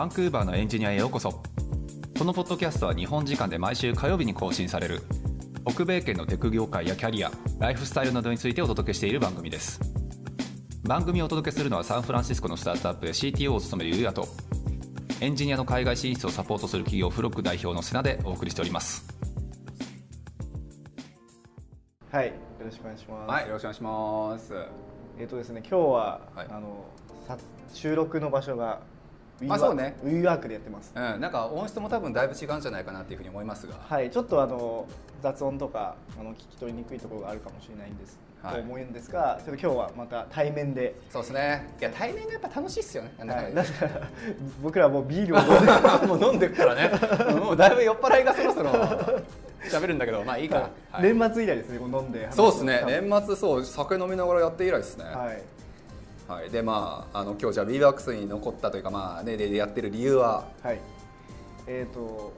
バンクーバーのエンジニアへようこそ。このポッドキャストは日本時間で毎週火曜日に更新される。北米圏のテク業界やキャリアライフスタイルなどについてお届けしている番組です。番組をお届けするのはサンフランシスコのスタートアップで CTO を務めるゆうやと。エンジニアの海外進出をサポートする企業フロック代表の瀬名でお送りしております。はい、よろしくお願いします。はい、よろしくお願いします。えっ、とですね、今日は、はい。あのさ収録の場所がウィーワークあそうねウィーワークでやってます。うん、なんか音質も多分だいぶ違うんじゃないかなっていうふうに思いますが。はい、ちょっとあの雑音とかあの聞き取りにくいところがあるかもしれないんです、はいと思うんですが、ちょっと今日はまた対面で。そうですね。いや、対面がやっぱ楽しいっすよね。なんだかはい、んだだから僕らもうビールを飲んで もう飲んでるからね。もうだいぶ酔っ払いがそろそろ喋るんだけど、まあいいか。はい年末以来ですね、こう飲んで。そうですね。はい年末そう酒飲みながらやって以来ですね。はい。はい。でまああの今日じゃあ B ワークスに残ったというかまあねででやってる理由は？はい。えっ、と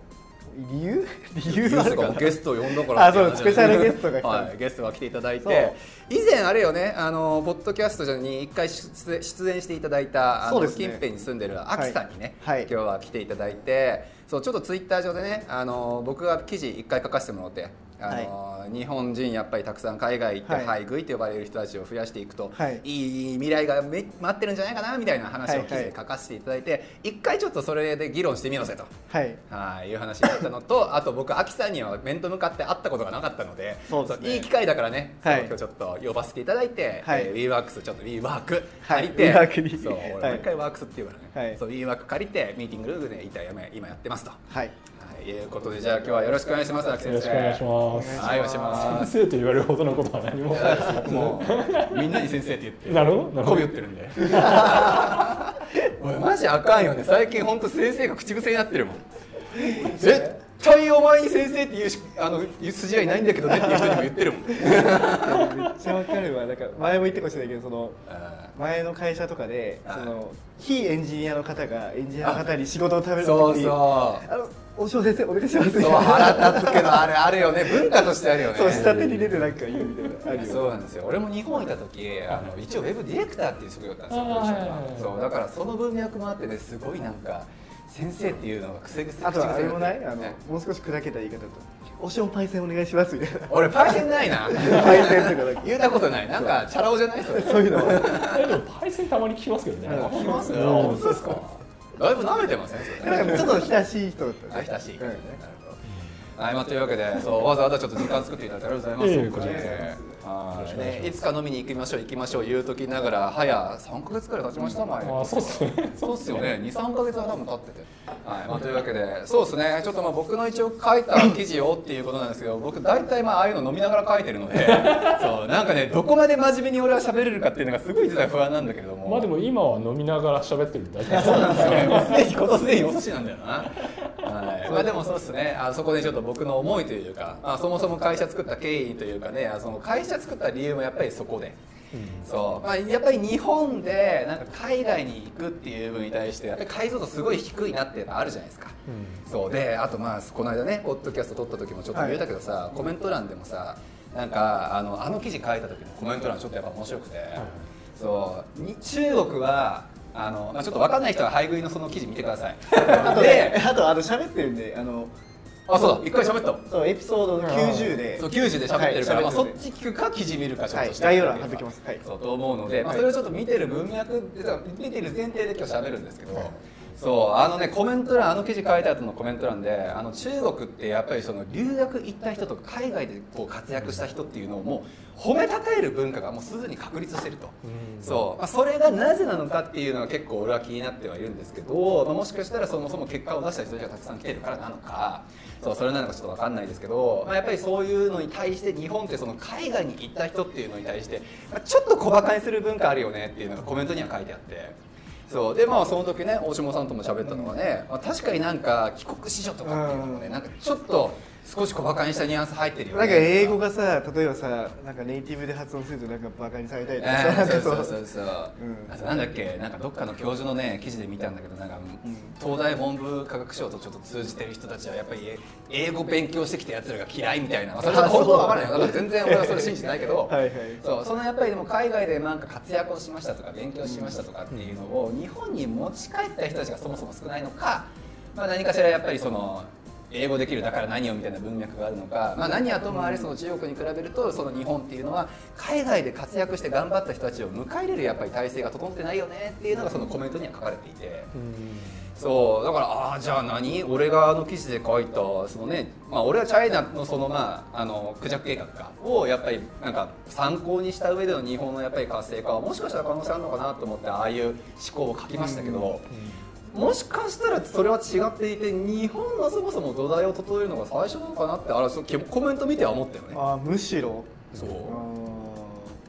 理由？理理由とか由あるかな？もゲストを呼んだからあそうスペシャルゲストが来た。はい、ゲストが来ていただいて。以前あれよねあのポッドキャストに一回出出演していただいたあの、そうですね。近辺に住んでるアキさんにね、はい。はい。今日は来ていただいて。そうちょっとツイッター上でねあの僕が記事一回書かせてもらってあの、日本人やっぱりたくさん海外行って、はい。と呼ばれる人たちを増やしていくと、はい。いい未来がめ待ってるんじゃないかなみたいな話を記事で書かせていただいて、一回ちょっとそれで議論してみようぜと。はい。はい、いう話だったのと、あと僕、アキさんには面と向かって会ったことがなかったので、そうですね。いい機会だからね、はい。今日ちょっと呼ばせていただいて、はい。えー、WeWorks ちょっと WeWork はい。借りて、WeWork にそう、俺はい毎回ワークスって言うからね、はい。そう WeWork 借りてミーティングルームで今今やってますと。はい。はい、いうことでじゃあ今日はよろしくお願いします。よろしくお願いします。はい、お願いします。先生と言われるほどのことは何も。もうみんなに先生って言って。なるほど。なるほど媚び売ってるんで。おいマジあかんよね。最近本当先生が口癖になってるもん。絶対お前に先生って言うしあの言う筋合いないんだけどねっていう人にも言ってるもん。めっちゃわかるわ。なんか前も言ってかもしれないけど、そのあ前の会社とかで、はいその非エンジニアの方がエンジニアの方に仕事を食べるそう時に、そあの大塩先生お願いします。う。そう腹立つけどあれあるよね。文化としてあるよね。そう下手に出てなんか言うみたいな。そうなんですよ。俺も日本いた時あの一応ウェブディレクターっていう職業だったんですよそうだからその文脈もあってねすごいなんか先生っていうのが癖癖あとはあれもない？あのね。もう少し砕けた言い方だと、お塩パイセンお願いします。みたいな。俺パイセンないな。パイセンとか言うたことない。なんかチャラ男じゃない？それ。そういうのでもパイセンたまに聞きますけどね。聞きます？うん。本当ですか？だいぶ舐めてません？それなんかちょっと親しい人だったあ親しい。からねうんなるほどはい。まあというわけでそうわざわざちょっと時間作っていただいてありがとうございます。いえいえこちらこそ。はいねいつか飲みに行きましょう行きましょう言うときながら早3か月くらい経ちました前。あそうっすね。そうっすよね、2、3か月は多分経ってて。はい。まあ、というわけで、そうですね、ちょっとまあ僕の一応書いた記事をっていうことなんですけど、僕、大体まあああいうの飲みながら書いてるので、そうなんかね、どこまで真面目に俺は喋れるかっていうのがすごい実は不安なんだけれども、まあでも今は飲みながら喋ってるんで大丈夫そうなんですよ。ね、もうすでに今年でにお年なんだよ。な。はい。まあ、でもそうですね。あそこでちょっと僕の思いというか、まあ、そもそも会社作った経緯というかねあその会社作った理由もやっぱりそこで。そう。まあ、やっぱり日本でなんか海外に行くっていう部分に対してやっぱり解像度すごい低いなっていうのあるじゃないですか、そう。であとまあこの間ねポッドキャスト撮った時もちょっと言ったけどさ、コメント欄でもさなんかあのあの記事書いた時のコメント欄ちょっとやっぱ面白くて、そう。に中国はあの、まあ、ちょっと分かんない人は配食いのその記事見てください。あとでね、あとあの喋ってるんで、あのあそうだ。一回喋った。そうエピソードの90で、そう90で喋ってるから、はいまあ、そっち聞くか記事見るかちょっはいとして。概要欄貼っておきます。はい。そうと思うので、まあ、はい。それをちょっと見てる文脈で見てる前提で今日喋るんですけど、そうあのねコメント欄あの記事書いた後のコメント欄であの中国ってやっぱりその留学行った人とか海外でこう活躍した人っていうのをもう褒めたたえる文化がもうすでに確立してると、そう、まあ、それがなぜなのかっていうのは結構俺は気になってはいるんですけど、まあ、もしかしたらそもそも結果を出した人たちがたくさん来てるからなのかそうそれなのかちょっと分かんないですけど、まあ、やっぱりそういうのに対して日本ってその海外に行った人っていうのに対して、まあ、ちょっと小バカにする文化あるよねっていうのがコメントには書いてあって。そう。でまあその時ね大下さんとも喋ったのはね、まあ、確かになんか帰国子女とかっていうのもねなんかちょっと少し小バカにしたニュアンス入ってるよね。なんか英語がさ例えばさなんかネイティブで発音するとなんかバカにされたりとかさ、えー そうそう。そうそう、うん。あとなんだっけなんかどっかの教授のね記事で見たんだけどなんか、東大文部科学省とちょっと通じてる人たちはやっぱりえ英語勉強してきたやつらが嫌いみたいな、まあ、それは本当は分からないよだから全然俺はそれ信じてないけどはいはい。そう。そのやっぱりでも海外でなんか活躍をしましたとか勉強しましたとかっていうのを日本に持ち帰った人たちがそもそも少ないのか、まあ、何かしらやっぱりその英語できるだから何をみたいな文脈があるのか、まあ、何はともあれその中国に比べるとその日本っていうのは海外で活躍して頑張った人たちを迎え入れるやっぱり体制が整ってないよねっていうのがそのコメントには書かれていて。そうだからああじゃあ何？俺があの記事で書いたそのねまあ俺はチャイナのそのまああのクジャク計画かをやっぱりなんか参考にした上での日本のやっぱり活性化はもしかしたら可能性あるのかなと思ってああいう思考を書きましたけど、もしかしたらそれは違っていて日本のそもそも土台を整えるのが最初なのかなってあれコメント見ては思ったよね。あむしろ。そう。あ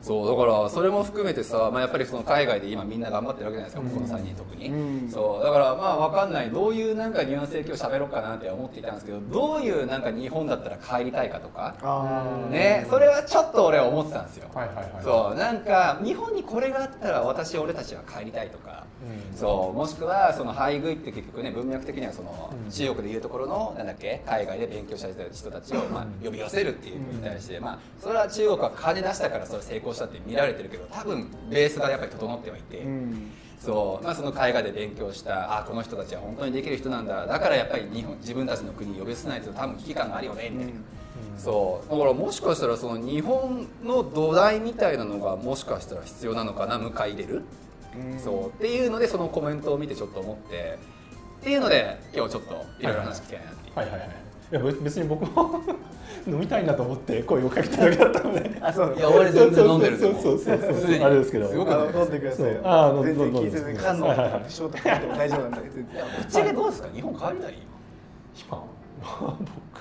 そうだからそれも含めてさ、まあ、やっぱりその海外で今みんな頑張ってるわけじゃないですか、この3人特に、うん。そうだからまあ分かんない。どういうなんかニュアンスで今日喋ろうかなって思っていたんですけどどういうなんか日本だったら帰りたいかとか。ねそれはちょっと俺は思ってたんですよ、はいはいはい。そうなんか日本にこれがあったら私俺たちは帰りたいとか、そうもしくはその配偶って結局ね文脈的にはそのうん。中国でいうところのなんだっけ海外で勉強した人たちをまあ呼び寄せるっていうのに対して、まあ、それは中国は金出したからそれ成功したって見られてるけど多分ベースがやっぱり整ってはいて。うん。そうまあ、その海外で勉強したあこの人たちは本当にできる人なんだだからやっぱり日本自分たちの国に呼び寄せないと多分危機感があるよねみたいな、そう。だからもしかしたらその日本の土台みたいなのがもしかしたら必要なのかな迎え入れる、うん。そう。っていうのでそのコメントを見てちょっと思ってっていうので今日ちょっといろいろ話聞きたいなっていう、はいはいはいいやべ別に僕も飲みたいなと思って声をかけただけだったので。あそう。いや俺全然飲んでるそうそうそうそう。あれですけど。すごくあの飲んでくださいあー全然飲んで。いはいはいショートカットも大丈夫なんで全然ぶっちゃけどうですか？日本。帰りたい今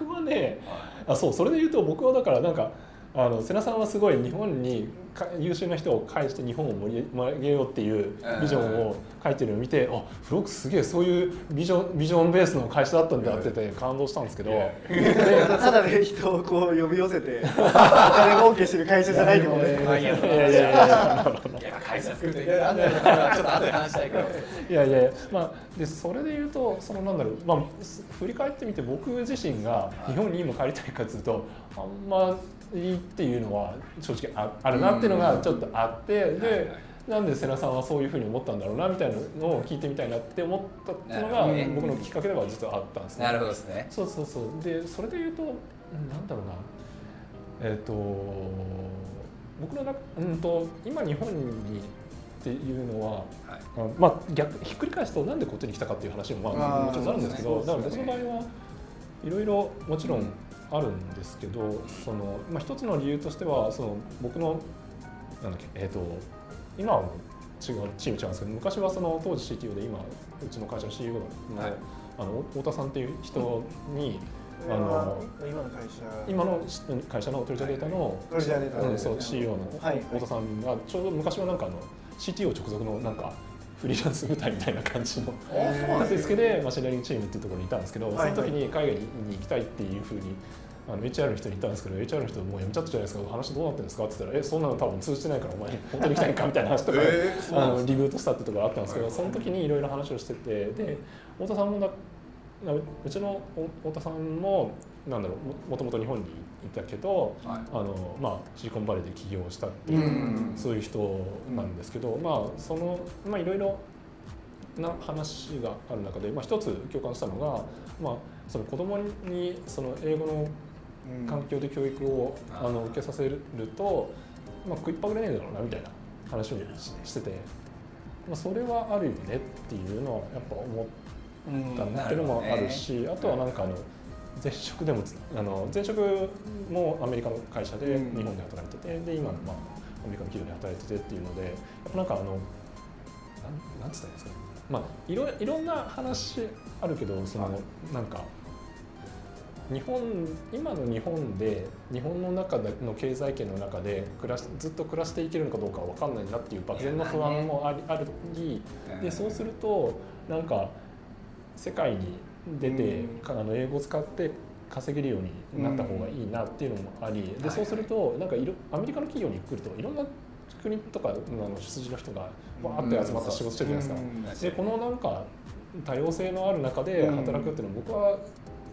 僕はねあそう。それで言うと僕はだからなんかあの瀬名さんはすごい日本にか優秀な人を介して日本を盛り上げようっていうビジョンを書いてるのを見てあフロックすげえそういうビジョンビジョンベースの会社だったんだってて感動したんですけど。ただで人をこう呼び寄せてお金儲けしてる会社じゃないってことねまあいいやいやいやいやいやいや会社作るといろいろあるんだよちょっと後で話したいけどいやいやまあでそれで言うとそのなんだろうまあす振り返ってみて僕自身が日本に今帰りたいかというとあんまりっていうのは正直ああるなっていうのがちょっとあってでなんで瀬名さんはそういうふうに思ったんだろうなみたいなのを聞いてみたいなって思ったっていうのが僕のきっかけでは実はあったんですね。なるほどですね。そうそうそう。でそれで言うとうんなんだろうな。えっ、と僕の中うんと今日本にっていうのははい。まあ逆ひっくり返すとなんでこっちに来たかっていう話もまあもちろんあるんですけどね。だから別の場合はいろいろもちろんあるんですけどその、まあ、一つの理由としてはその僕のなんだっけえっ、と今は違うチーム違うんですけど昔はその当時 CTO で今うちの会社の CEO の,、はい。あの太田さんっていう人に、ああのの今の会社。今の会社のトリジャデータの、トリジャデータうん、そう CEO のはい。太田さんがちょうど昔はなんかあの CTO 直属のなんかフリーランス部隊みたいな感じの立て付けで machine learning チームっていうところにいたんですけど、はいその時に海外に行きたいっていうふうにあの HR の人に言ったんですけど HR の人もう辞めちゃったじゃないですか話どうなってるんですかって言ったらえそんなの？多分通じてないからお前 本当に行きたいんかみたいな話とか、えーあのリブートしたってところがあったんですけど、はいその時にいろいろ話をしててで太田さんもだううちの太田さんもなんだろうももともと日本にいたけどはい。あの、まあ、シリコンバレーで起業したっていう、うん。そういう人なんですけど、まあそのまあいろいろな話がある中で、まあ、一つ共感したのが、まあ、その子供にその英語のうん。環境で教育を、うんあの受けさせると、まあ、食いっぱぐれねえだろうなみたいな話をししてて、まあ、それはあるよねっていうのはやっぱ思ったうんっていうのもあるし、あとはなんかあの前職でもつあの前職もアメリカの会社でうん。日本で働いてて、で今、まあ、アメリカの企業で働いててっていうのでやっぱなんかあのなんなんつったんですかね。まあいろいろんな話あるけどその、はい。なんか日本今の日本で日本の中での経済圏の中で暮らしずっと暮らしていけるのかどうかは分かんないなっていう漠然の不安もありありでそうするとなんか世界に出て、あの英語を使って稼げるようになった方がいいなっていうのもあり、でそうするとなんかいろアメリカの企業に来るといろんな国とかの出自の人がわーって集まって仕事してるじゃないですか。でこのなんか多様性のある中で働くっていうのは僕は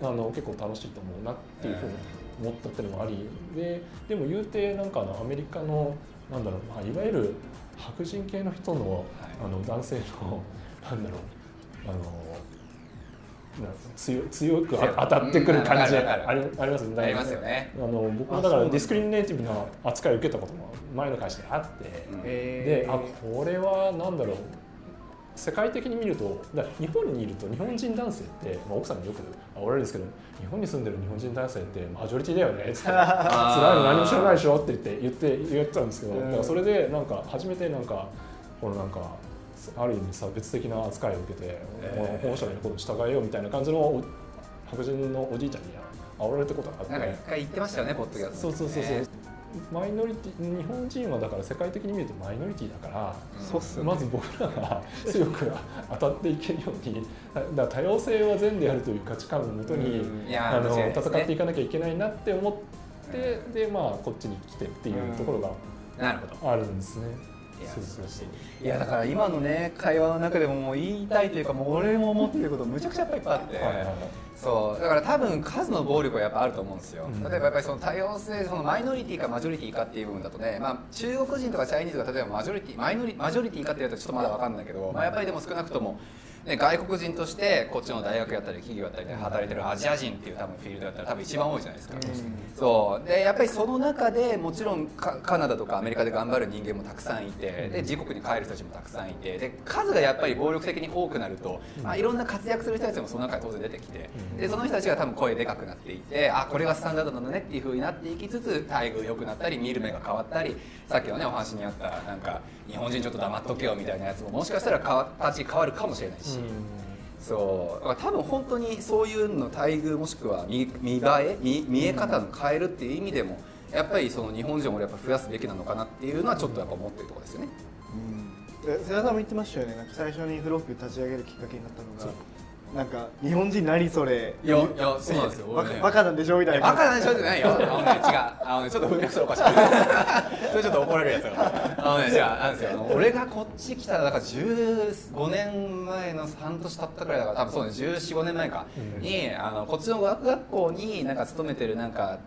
あの結構楽しいと思うなっていうふうに思ったっていうのもありででも言うてなんかあのアメリカのなんだろう、まあ、いわゆる白人系の人のあの男性のなんだろうあのな強強くあ当たってくる感じありありますありますよね。あの僕もだからディスクリミネーティブな扱いを受けたことも前の会社であって、であこれはなんだろう。世界的に見ると日本にいると日本人男性って、まあ、奥さんによくあおられるんですけど日本に住んでる日本人男性ってマジョリティだよね。っ つって。辛いの何も知らないでしょって言って言って言ってたんですけど、うん。だからそれでなんか初めてなんかこのなんかある意味差別的な扱いを受けて、えー。保護者の言うことに従えようみたいな感じのお白人のおじいちゃんに煽られたことがあって。なんか一回言ってましたよねポッドキャストそうそうそうそう、マイノリティ日本人はだから世界的に見るとマイノリティだから、そうっすよね。まず僕らが強く当たっていけるように だ多様性は善であるという価値観をもとに、いやーあのね。戦っていかなきゃいけないなって思って、でまあこっちに来てっていうところがなるほど。あるんですね。いやそうそうそういやだから今のね会話の中でももう言いたいというかもう俺も思ってることむちゃくちゃやっぱりいっぱいあって、そう。だから多分数の暴力はやっぱあると思うんですよ、うん。例えばやっぱりその多様性そのマイノリティかマジョリティかっていう部分だとね、まあ、中国人とかチャイニーズが例えばマジョリティマイノリマジョリティかっていうとちょっとまだ分かんないけど、まあ、やっぱりでも少なくとも、ね、外国人としてこっちの大学やったり企業やったりで働いてるアジア人っていう多分フィールドだったら多分一番多いじゃないですか、そう。でやっぱりその中でもちろんカカナダとかアメリカで頑張る人間もたくさんいてで自国に帰る人たちもたくさんいてで数がやっぱり暴力的に多くなると、まあ、いろんな活躍する人たちもその中に当然出てきてでその人たちが多分声でかくなっていってあこれがスタンダードなんだねっていう風になっていきつつ待遇良くなったり見る目が変わったりさっきのねお話にあったなんか日本人ちょっと黙っとけよみたいなやつももしかしたら形変わるかもしれないし。そう。だから多分本当にそういうの待遇もしくは見見栄え見見え方の変えるっていう意味でもやっぱりその日本人を俺やっぱ増やすべきなのかなっていうのはちょっとやっぱ思ってるところですよね。え世良さんも言ってましたよね。なんか最初にフロック立ち上げるきっかけになったのがなんか日本人何それ？いやいやそうなんですよ バカバカなんでしょ？みたいなバカなんでしょ？ってないよ。あのね、違う。あのね、ちょっと文脈それおかしい。それちょっと怒られるやつだから。あのね、違う。なんですよ。俺がこっち来たら、だから15年前の半年経ったくらいだから、多分そうね、14、5年前か。に、あの、こっちの語学学校になんか勤めてるなんか、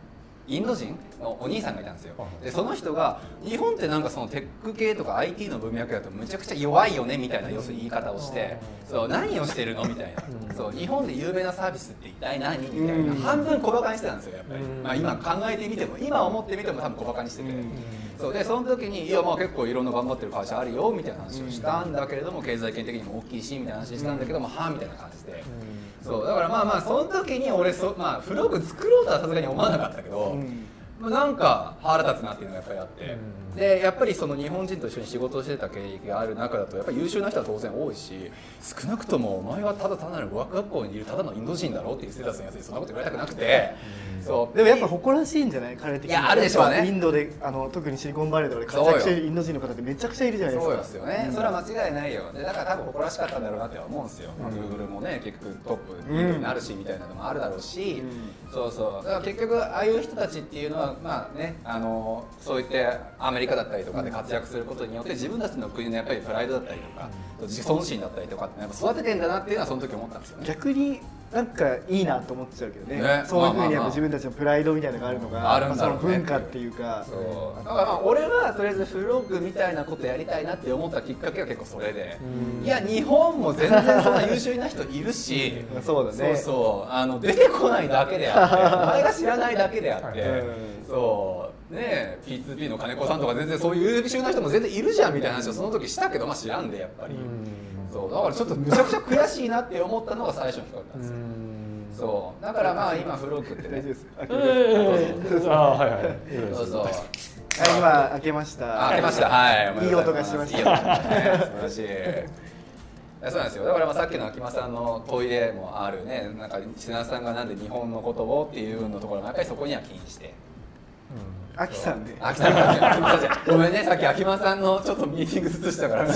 インド人のお兄さんがいたんですよ。でその人が日本ってなんかそのテック系とか IT の文脈だとむちゃくちゃ弱いよねみたいな要するに言い方をして。そう何をしてるの？みたいな。そう日本で有名なサービスって一体何？みたいな。半分小バカにしてたんですよやっぱり、まあ、今考えてみても今思ってみても多分小バカにしてて、そうでその時にいやまあ結構いろんな頑張ってる会社あるよみたいな話をしたんだけれども経済圏的にも大きいしみたいな話したんだけども、はあみたいな感じで、そうだからまあまあその時に俺そ、まあ、フログ作ろうとはさすがに思わなかったけど、まあ、なんか腹立つなっていうのがやっぱりあって、でやっぱりその日本人と一緒に仕事をしてた経歴がある中だとやっぱり優秀な人は当然多いし少なくともお前はただ単なる語学学校にいるただのインド人だろっていうステータスのやつにそんなこと言われたくなくて、そう。でもやっぱ誇らしいんじゃない？彼的に。いやあるでしょうね。インドであの特にシリコンバレーとかで活躍しているインド人の方ってめちゃくちゃいるじゃないですか。そうですよね、それは間違いないよでだから多分誇らしかったんだろうなって思うんですよ、まあ Google もね結局トップになるしみたいなのもあるだろうし、そうそう。だから結局ああいう人たちっていうのはまあねあのそういってアメリカだったりとかで活躍することによって自分たちの国のやっぱりプライドだったりとか、自尊心だったりとかってやっぱ育ててんだなっていうのはその時思ったんですよね。逆になんかいいなと思っちゃうけどね。ね。そういうふうにやっぱ自分たちのプライドみたいなのがあるのがあるんだろうね。その文化っていうか。だからまあ俺はとりあえずフログみたいなことやりたいなって思ったきっかけは結構それで。いや日本も全然そんな優秀な人いるし。そうだね。そうそう。あの出てこないだけであって お前が知らないだけであって、うん。そう。ねえ P2P の金子さんとか全然そういう優秀な人も全然いるじゃんみたいな話をその時したけどまあ知らんでやっぱり、そう。だからちょっとむちゃくちゃ悔しいなって思ったのが最初の企画なんですよ、そう。だからまあ今フログってね。大丈夫ですあはいはい。そうそう。はい。今開けました。あ開けました。はい。いい音がしました。いい音がしましたね。素晴らしい。そうなんですよ。だからまあさっきの秋間さんの問いでもあるね。なんか千奈さんがなんで日本のことをっていうのところもやっぱりそこには気にして。アキさんで。秋さんが。秋間さんごめんね。さっき秋間さんのちょっとミーティングずつしたから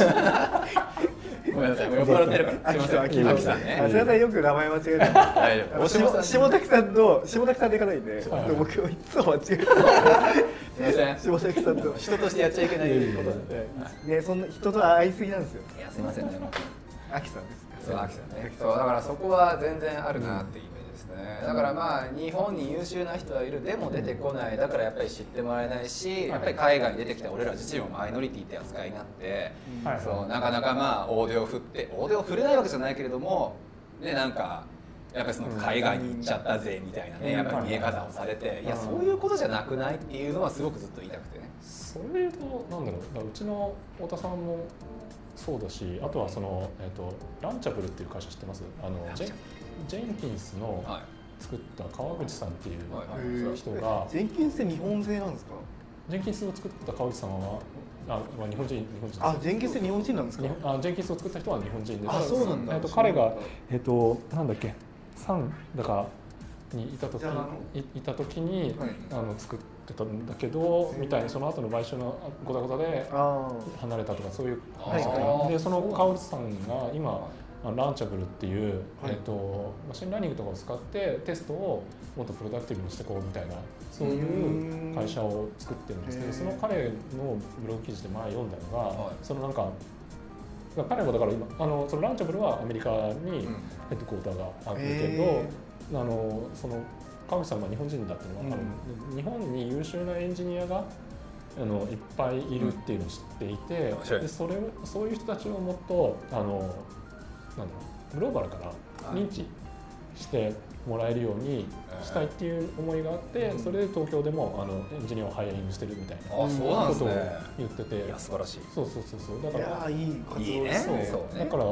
ごめんなさい。酔っ払ってるから。すいません。秋さん秋さんね。あすみませんよく名前間違えて大丈夫。あの大島さん。下下滝さんと下滝さんでいかないんで、はい僕いつも間違えてすいません。下滝さんと。人としてやっちゃいけないことねそんな人と会いすぎなんですよ。いやすいませんね。秋さんですそう秋さんね。そうだからそこは全然あるなっていうイメージですね。だからまあ日本に優秀な人はいる。でも出てこない。だからやっぱり知ってもらえないしやっぱり海外に出てきた。俺ら自身もマイノリティって扱いになって。はい。そうなかなかまあ大手を振って。大手を振れないわけじゃないけれどもねなんかやっぱりその海外に行っちゃったぜみたいなね。やっぱり見え方をされて。い。やそういうことじゃなくないっていうのはすごくずっと言いたくてね。それで言うとなんだろう。うちの太田さんもそうだしあとはその、えー、とランチャブルっていう会社知ってます？あのジェンジェンキンスのはい。作った川口さんっていうはいはい。人がジェンキンスって日本製なんですか？ジェンキンスを作った川口さんはあ、まあ、日本人日本人です。あジェンキンスって日本人なんですか？あジェンキンスを作った人は日本人であそうなんだ。えっと彼がえっ、となんだっけ？サンだかにいた時いいた時に、はい。あの作ってたんだけどみたいなその後の買収のごたごたであ離れたとかそういうはい話はい。でその川口さんが今あの Launchable っていう、はい。えっと machine learning とかを使ってテストをもっと productive にしていこうみたいなそういう会社を作ってるんですけどその彼のブログ記事で前読んだのが、はい。そのなんか彼もだから今あのその Launchable はアメリカにうん。ヘッドクォーターがあるけへど、あのその川口さんが日本人だっていうのは、あの日本に優秀なエンジニアがあのいっぱいいるっていうのを知っていて、面白い。でそれをそういう人たちをもっとあのなんだろうグローバルから認知してもらえるようにしたいっていう思いがあって、うん。それで東京でもあのエンジニアをハイアリングしてるみたいなことをね言ってて。いや素晴らしい。そうそうそうそう。だからいい活動ですね。そうね。だから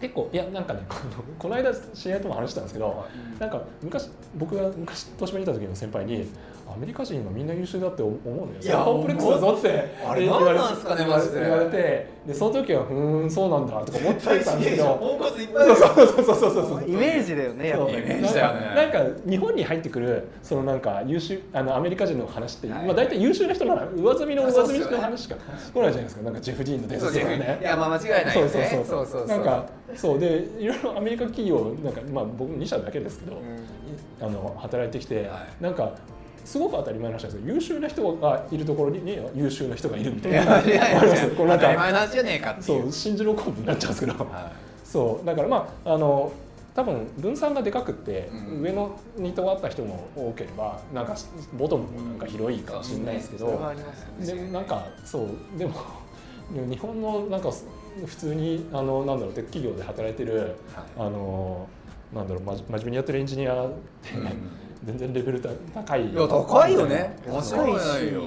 結構いやなんかねこの この間試合とも話したんですけど、なんか昔僕が昔東芝にいた時の先輩にアメリカ人はみんな優秀だって思うのよ。いやコンプレックスだぞって。あれ何なんすかねマジで。言われてでその時はうーんそうなんだとか思ってたんですけど。ポンコツいっそうそうそうそうそうそうイメージだよねやっぱりイメージだよねなんか日本に入ってくるそのなんか優秀あのアメリカ人の話って、はいまあ大体優秀な人なら上積みの上積みの話しか来ないじゃないですかなんかジェフ・ディーンの伝そう説とかねいやまあ間違いないよねそうそうそうそうそうそうなんかそうでいろいろアメリカ企業なんかまあ僕2社だけですけど、あの働いてきて、はいなんかすごく当たり前の話なんですよ。優秀な人がいるところにね優秀な人がいるみたいな。こうなん当たりかそいう。う信じるコンになっちゃうんですけど。はそうだからまああの多分分散がでかくって、うん。上のにとがった人も多ければなんかボトムもなんか広いかもしれないですけど、それはありますよね。でなんかそうでも日本のなんか普通にあのなんだろう企業で働いてる、あのなんだろう真面目にやってるエンジニアって、うん全然レベル高い。いや高いよね。間高いし。違いないよ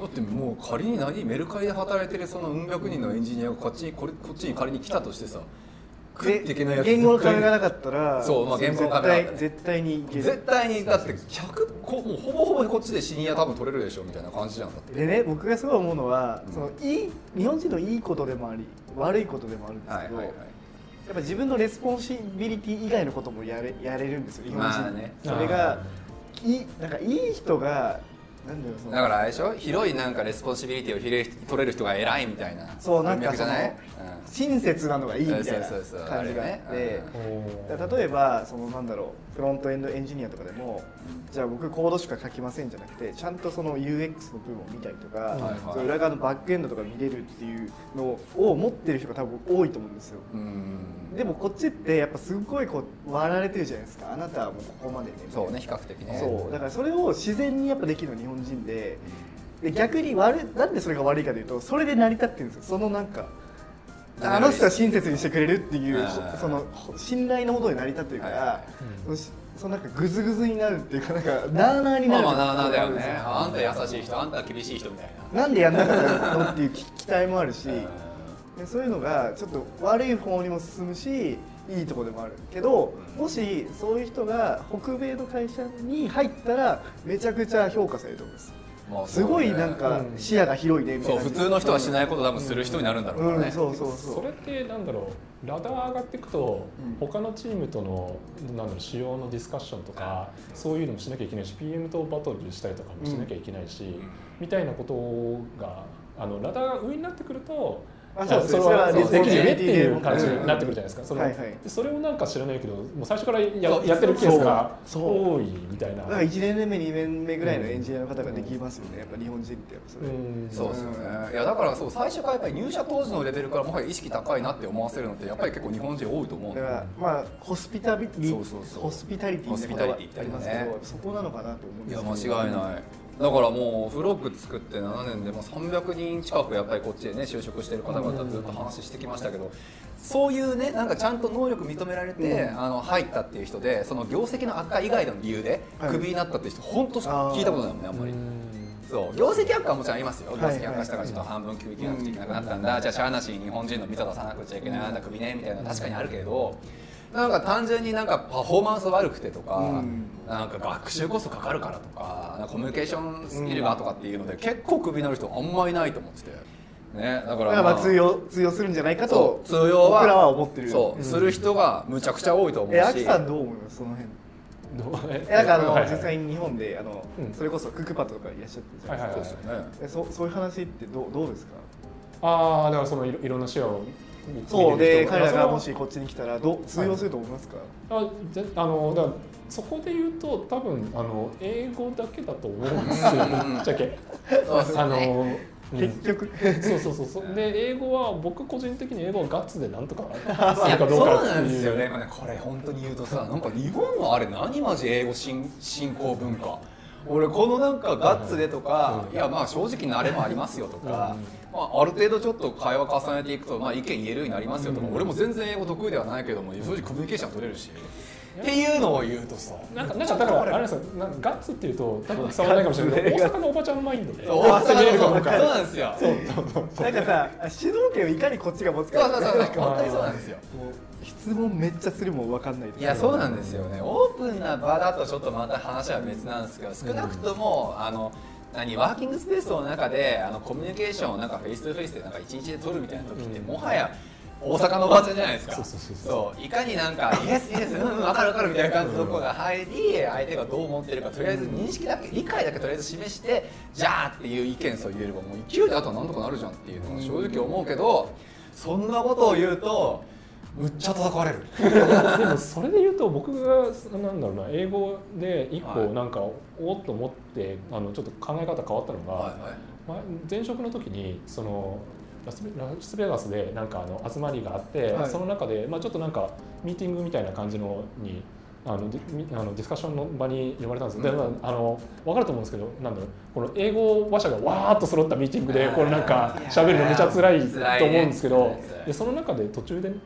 だってもう仮に何メルカリで働いてるそのうん百人のエンジニアがこっちにこれこっちに仮に来たとしてさ食っていけないやつ言語の壁がなかったらそうまあ言語の壁がなかった絶対絶対にいける。絶対にだって100こもうほぼほぼこっちでシニア多分取れるでしょみたいな感じじゃんだって。でね僕がすごい思うのは、そのいい日本人のいいことでもあり悪いことでもあるんですけど、やっぱ自分の responsibility 以外のこともやれやれるんですよ日本人、まあねそれがいいなんかいい人がなんだろうそのだからあれでしょ？広いなんか responsibility を取れる人が偉いみたいなそうなんか文脈じゃない？親切なのがいいみたいなそうそうそう感じがあっあてれね。おーだから例えばそのなんだろうフロントエンドエンジニアとかでもじゃあ僕コードしか書きませんじゃなくてちゃんとその UX の部分を見たりとか、はいはい。その裏側のバックエンドとか見れるっていうのを持ってる人が多分多いと思うんですよ。でもこっちってやっぱすごいこう割られてるじゃないですか。あなたはもうここまでね。そうね比較的ね。そう。だからそれを自然にやっぱできるのは日本人で。で逆に悪いなんでそれが悪いかというとそれで成り立ってるんですよ。そのなんかあの人は親切にしてくれるっていうその信頼のもとで成り立ってるからい。そのしそのなんかグズグズになるっていうかなんかなあなあになる。まあまあなあなあだよね。あるんた優しい人あんた厳しい人みたいな。なんでやんなかったのっていう期 期待もあるしうん。でそういうのがちょっと悪い方にも進むしいいところでもあるけどうん。もしそういう人が北米の会社に入ったらめちゃくちゃ評価されると思います。まあすごいなんかうん。視野が広いねみたいな。そう普通の人はしないこと多分する人になるんだろうからね、うんそうそうそう。それってなんだろう？ラダー上がっていくと、うん。他のチームとのなんだろう仕様のディスカッションとかそういうのもしなきゃいけないし PM とバトルしたりとかもしなきゃいけないし、みたいなことがあのラダーが上になってくるとあそうですそれはそれはできるよねっていううん感じになってくるじゃないですか。そのはいはい。でそれをなんか知らないけどもう最初からややってるケースがそう。多いみたいな。だから1年目2年目ぐらいのエンジニアの方ができますよね。やっぱ日本人ってやっぱそれ、うん。そうですよね。いやだからそう最初からやっぱり入社当時のレベルからもはや意識高いなって思わせるのってやっぱり結構日本人多いと思うだからまあホスピタリティそうそうそう。ホスピタリティホスピタリティってありますけね。ど、そこなのかなと思うんいですけど。や間違いないだからもうフロッグ作って7年でもう300人近くやっぱりこっちでね就職してる方々とずっと話してきましたけどそういうねなんかちゃんと能力認められて、あの入ったっていう人でその業績の悪化以外の理由ではい。クビになったっていう人本当聞いたことないもんねあんまり。うん。そう。業績悪化はもちろんありますよ。業はい績悪化したからちょっと半分休憩なくちゃいけなくなったんだ、じゃあしゃあなしに日本人のビザ出さなくちゃいけない、なんだクビねみたいな確かにあるけれどなんか単純になんかパフォーマンス悪くてとか、うん。なんか学習こそかかるからとかコミュニケーションスキルがとかっていうので、結構クビになる人あんまりいないと思ってて、ね、だから,、まあ通用通用するんじゃないかそとう通用は僕らは思ってるそう、する人がむちゃくちゃ多いと思うし。えアキさんどう思います？その辺。どう？ええなんかあの、はいはい実際に日本であの、うん。それこそクックパッドとかいらっしゃってるじゃないですか、はいはいはいそうですよね。えそそういう話ってどうどうですか？ああだからそのいろいろんな視野を見そうで彼らがもししこっちに来たらどう通用すると思いますか、あぜあのだそこで言うと多分あの英語だけだと思うんですよ。うん。ぶっちゃけ。あの、うん。結局。そうそうそうそう。で英語は僕個人的に英語はガッツでなんとかするかどうかってそうなんですよね。これ本当に言うとさなんか日本のあれ何マジ英語進進行文化？俺このなんかガッツでとか、いやまあ正直慣れもありますよとか、まあ、ある程度ちょっと会話重ねていくと、まあ、意見言えるようになりますよとか、うん。俺も全然英語得意ではないけども正直コミュニケーション取れるし。っていうのを言うとさ。なんかなんかだからあれですよ。ガッツっていうと 多分伝わらないかもしれない。けど大阪のおばちゃんマインドで。そう。ガッツに見えるかもそうかなんですよ。そうなんかさ主導権をいかにこっちが持つかそうそうそう本当にそう。なんですよもう質問めっちゃするもん分かんないいやそうなんですよね。オープンな場だとちょっとまた話は別なんですけど少なくとも、あの何ワーキングスペースの中であのコミュニケーションをなんか face to face でなんか一日で取るみたいな時って、うん。もはや大阪のおばちゃんじゃないですか。そういかになんか「 yes yes うんうん分かる分かる」みたいな感じのとこが入り相手がどう思ってるかとりあえず認識だけ理解だけとりあえず示してじゃあっていう意見そう言えればもう勢いであとはなんとかなるじゃんっていうのは正直思うけどそんなことを言うとむっちゃ叩かれる。でもそれで言うと僕がなんだろうな英語で一個はいなんかおっと思ってあのちょっと考え方変わったのが、はいはいまあ前職の時にそのラスベラスベガスでなんかあの集まりがあって、はいその中で、まあ、ちょっとなんかミーティングみたいな感じのにあのディみあのディスカッションの場に呼ばれたんですよ、でまああの分かると思うんですけどなんだろうこの英語話者がわーっと揃ったミーティングでこれなんか喋るのめちゃ辛いと思うんですけど、でその中で途中でね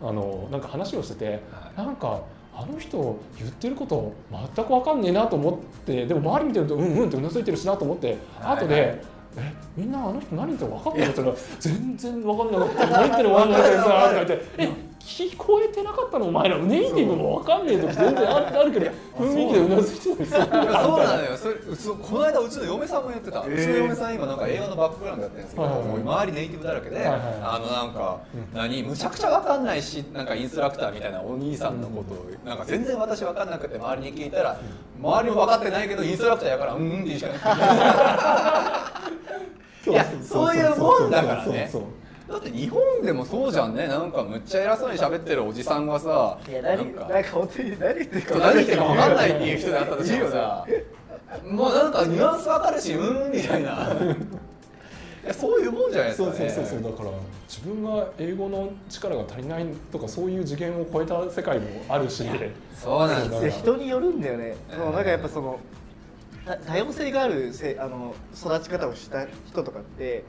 あのなんか話をしてて、なんかあの人言ってること全く分かんねえなと思ってでも周り見てるとうんうんってうなずいてるしなと思ってはい。後で。えみんなあの人何言ってるか分かってるって言ったら全然分かんなかった。何言ってるの分かんなかったさとか言ってえ 聞こえてなかったの？お前らネイティブも分かんねえ時全然ああるけど雰囲気でうなずいてたそうなのよ。それそこの間うちの嫁さんも言ってた、うちの嫁さん今なんか映画のバックグラウンドやってるんですけど、はいはい。はいもう周りネイティブだらけで、はいはいあのなんか、何？むちゃくちゃわかんないしなんかインストラクターみたいなお兄さんのことを、なんか全然私わかんなくて周りに聞いたら、周りも分かってないけどインストラクターやからうんうんって言うしかない。いやそういうもんだからね。そうそうそうだって日本でもそうじゃんね。なんかむっちゃ偉そうに喋ってるおじさんがさいや何なんか。なんか本当に何言ってるか何言ってるか分かんないっていう人だったとしてもさ。もうなんかニュアンス分かるしうーんみたいな。いやそういうもんじゃないですかね。そうそうそうそう。だから自分が英語の力が足りないとかそういう次元を超えた世界もあるし。そうなんですよ。人によるんだよね、そのなんかやっぱそのた多様性があるせあの育ち方をした人とかって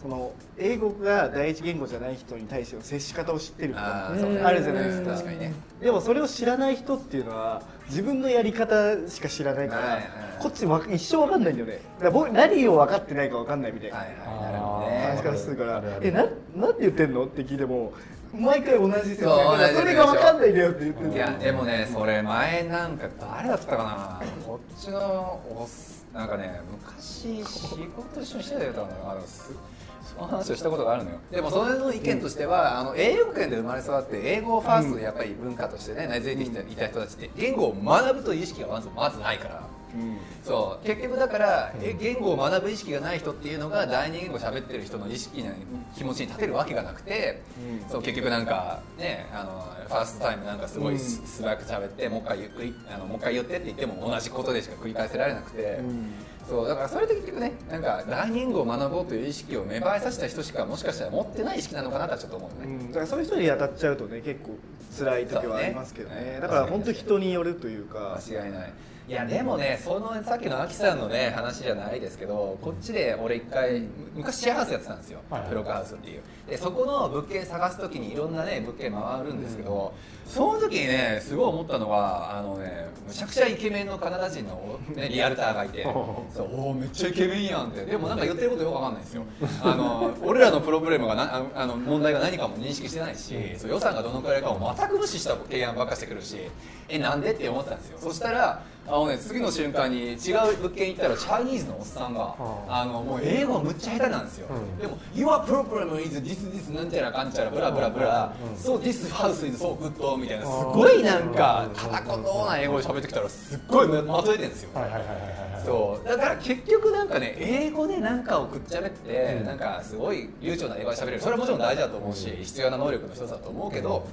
その英語が第一言語じゃない人に対しての接し方を知ってるとかあるじゃないですか。確かにね。でもそれを知らない人っていうのは自分のやり方しか知らないから、はいはい。こっちわ一生わかんないんだよね。だ何を分かってないかわかんないみたいな。話ね。からするからえななんて言ってんの？って聞いても毎回同じ説明そうだからそれが分かんないんだよって言ってる。いやでもねそれ前なんか誰だったかな。こっちのおっなんかね昔仕事一緒にしてたよ多分。あのすその話をしたことがあるのよ。でもそれの意見としては、あの英語圏で生まれ育って英語をファーストでやっぱり文化としてね根付いてきていた人たちって言語を学ぶという意識がまずまずないから。うん。そう。結局だからえ言語を学ぶ意識がない人っていうのが第二言語喋ってる人の意識の気持ちに立てるわけがなくて、うん。そう結局なんかねあのファーストタイムなんかすごいす素早く喋ってもう一回ゆっくりあのもう一回言ってって言っても同じことでしか繰り返せられなくて、うんそうだからそれって結局ねなんか第二言語を学ぼうという意識を芽生えさせた人しかもしかしたら持ってない意識なのかなとはちょっと思うね。うんだからそういう人に当たっちゃうとね結構辛い時はありますけどね。ね。だから本当人によるというか。間違いないいやでもねそのさっきのアキさんのね話じゃないですけどこっちで俺一回昔シェアハウスやってたんですよ、はいはい。プロカハウスっていう。でそこの物件探す時にいろんなね物件回るんですけど、その時にねすごい思ったのがあのねむちゃくちゃイケメンのカナダ人の、ね、リアルターがいてそうおーめっちゃイケメンやんって。でもなんか言ってることよくわかんないんですよ。あの俺らのプロブレムがなああの問題が何かも認識してないし、そう予算がどのくらいかも全く無視した提案ばっかしてくるしえなんでって思ってたんですよ。そしたらあのね次の瞬間に違う物件行ったらチャイニーズのおっさんがあのもう英語むっちゃ下手なんですよ、うん。でも「Your problem is this this なんちゃらかんちゃらブラブラブラ、うん So this house is so good」みたいなすごいなんか片言な英語で喋ってきたらすっごいまとえてるんですよそうだから結局なんかね英語で何かをくっちゃべって、うんなんかすごい流暢な英語で喋れるそれはもちろん大事だと思うし、必要な能力の一つだと思うけど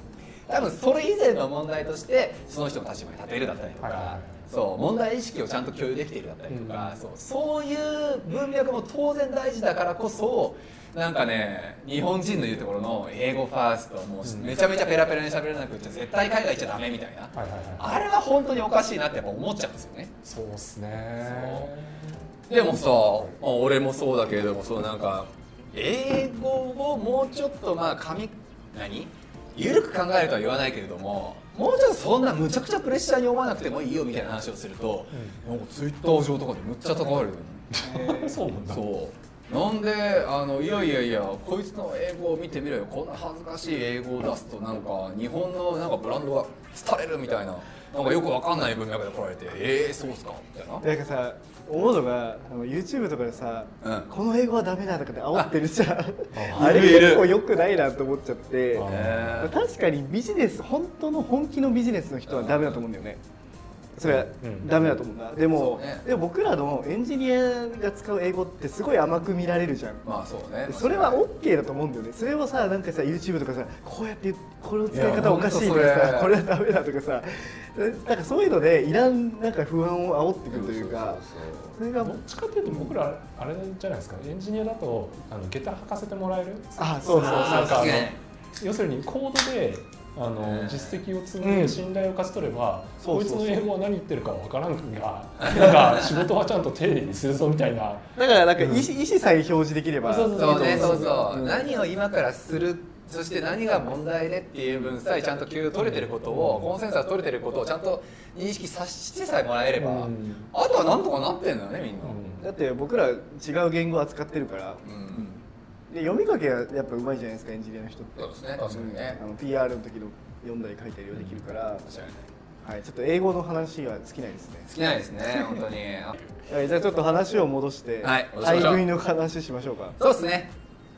多分それ以前の問題としてその人の立場に立てるだったりとか、そう問題意識をちゃんと共有できているだったりとか、うん。そう。そういう文脈も当然大事だからこそなんかね日本人の言うところの英語ファーストもうめちゃめちゃペラペラに喋れなくて絶対海外行っちゃダメみたいな、あれは本当におかしいなってやっぱ思っちゃうんですよね。そうっすね。でもさまあ俺もそうだけれどもそうなんか英語をもうちょっとまあ紙何？緩く考えるとは言わないけれどももうちょっとそんなむちゃくちゃプレッシャーに思わなくてもいいよみたいな話をすると、なんかツイッター上とかでむっちゃ高わるよ そうなんだ。そうなんであのいやいやいやこいつの英語を見てみろよこんな恥ずかしい英語を出すとなんか日本のなんかブランドが廃れるみたいななんかよくわかんない文脈で来られてえー、そうっすかみたいな。なんかさ思うのがあの YouTube とかでさ、うん。この英語はダメだとかって煽ってるじゃん。あ あれ結構良くないなと思っちゃって。確かにビジネス本当の本気のビジネスの人はダメだと思うんだよねそれはうん。ダメだと思う。ん。だでも,、ね。でも僕らのエンジニアが使う英語ってすごい甘く見られるじゃん。まあそうね。でそれは OK だと思うんだよね。それをさなんかさ YouTube とかさこうやってこの使い方おかしいとかさこれはダメだとかさなんかそういうのでいらんなんか不安を煽ってくるというかそれがどっちかというと僕らあれじゃないですか。エンジニアだとあの下駄履かせてもらえる？あそうそうそう。なんかあのね要するにコードであの、うん実績を積んでうん信頼を勝ち取れば、そうそうそう。こいつの英語は何言ってるかわからんが なんか仕事はちゃんと丁寧にするぞみたいな。だからなんか意うん。思,、意思さえ表示できればそうそうそう。ねそう何を今からするそして何が問題でっていう分さえちゃんと共有取れてることを、コンセンサス取れてることをちゃんと認識させてさえもらえれば、うん。あとはなんとかなってんのよねみんな、だって僕ら違う言語扱ってるから。うんで読み書きはやっぱうまいじゃないですかエンジニアの人って。そうですね。確かにね。あの PR の時の読んだり書いたりはできるから、確かにね。はい、ちょっと英語の話は尽きないですね。好きないですね本当に。じゃあちょっと話を戻して、はい戻しましょう。買い食いの話しましょうか。そうですね。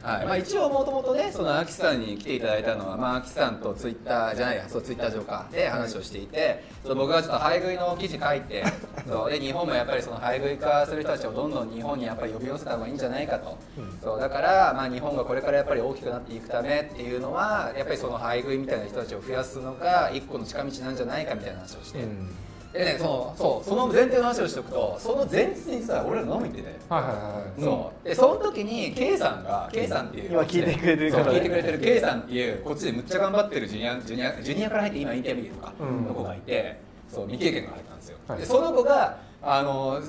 はい。まあ、一応もともとねそのアキさんに来ていただいたのは、まあ、アキさんとツイッターじゃないやそうツイッター上か。で話をしていて、そう僕がちょっと配食いの記事書いてそう。で日本もやっぱりその配食い化する人たちをどんどん日本にやっぱり呼び寄せた方がいいんじゃないかと、そう。だから、まあ、日本がこれからやっぱり大きくなっていくためっていうのはやっぱりその配食いみたいな人たちを増やすのが一個の近道なんじゃないかみたいな話をして、うん。でねそうそう。その前提の話をしておくとその前日にさ俺ら飲み行ってて。はいはいはい。そう。でその時に K さんが K さんっていう今聞いてくれてる聞いてくれてる K さんっていうこっちでむっちゃ頑張ってるジュニアジュニアジュニアから入って今インタビューとかうんの子がいて、そう未経験が入ったんですよ、はい。でその子があの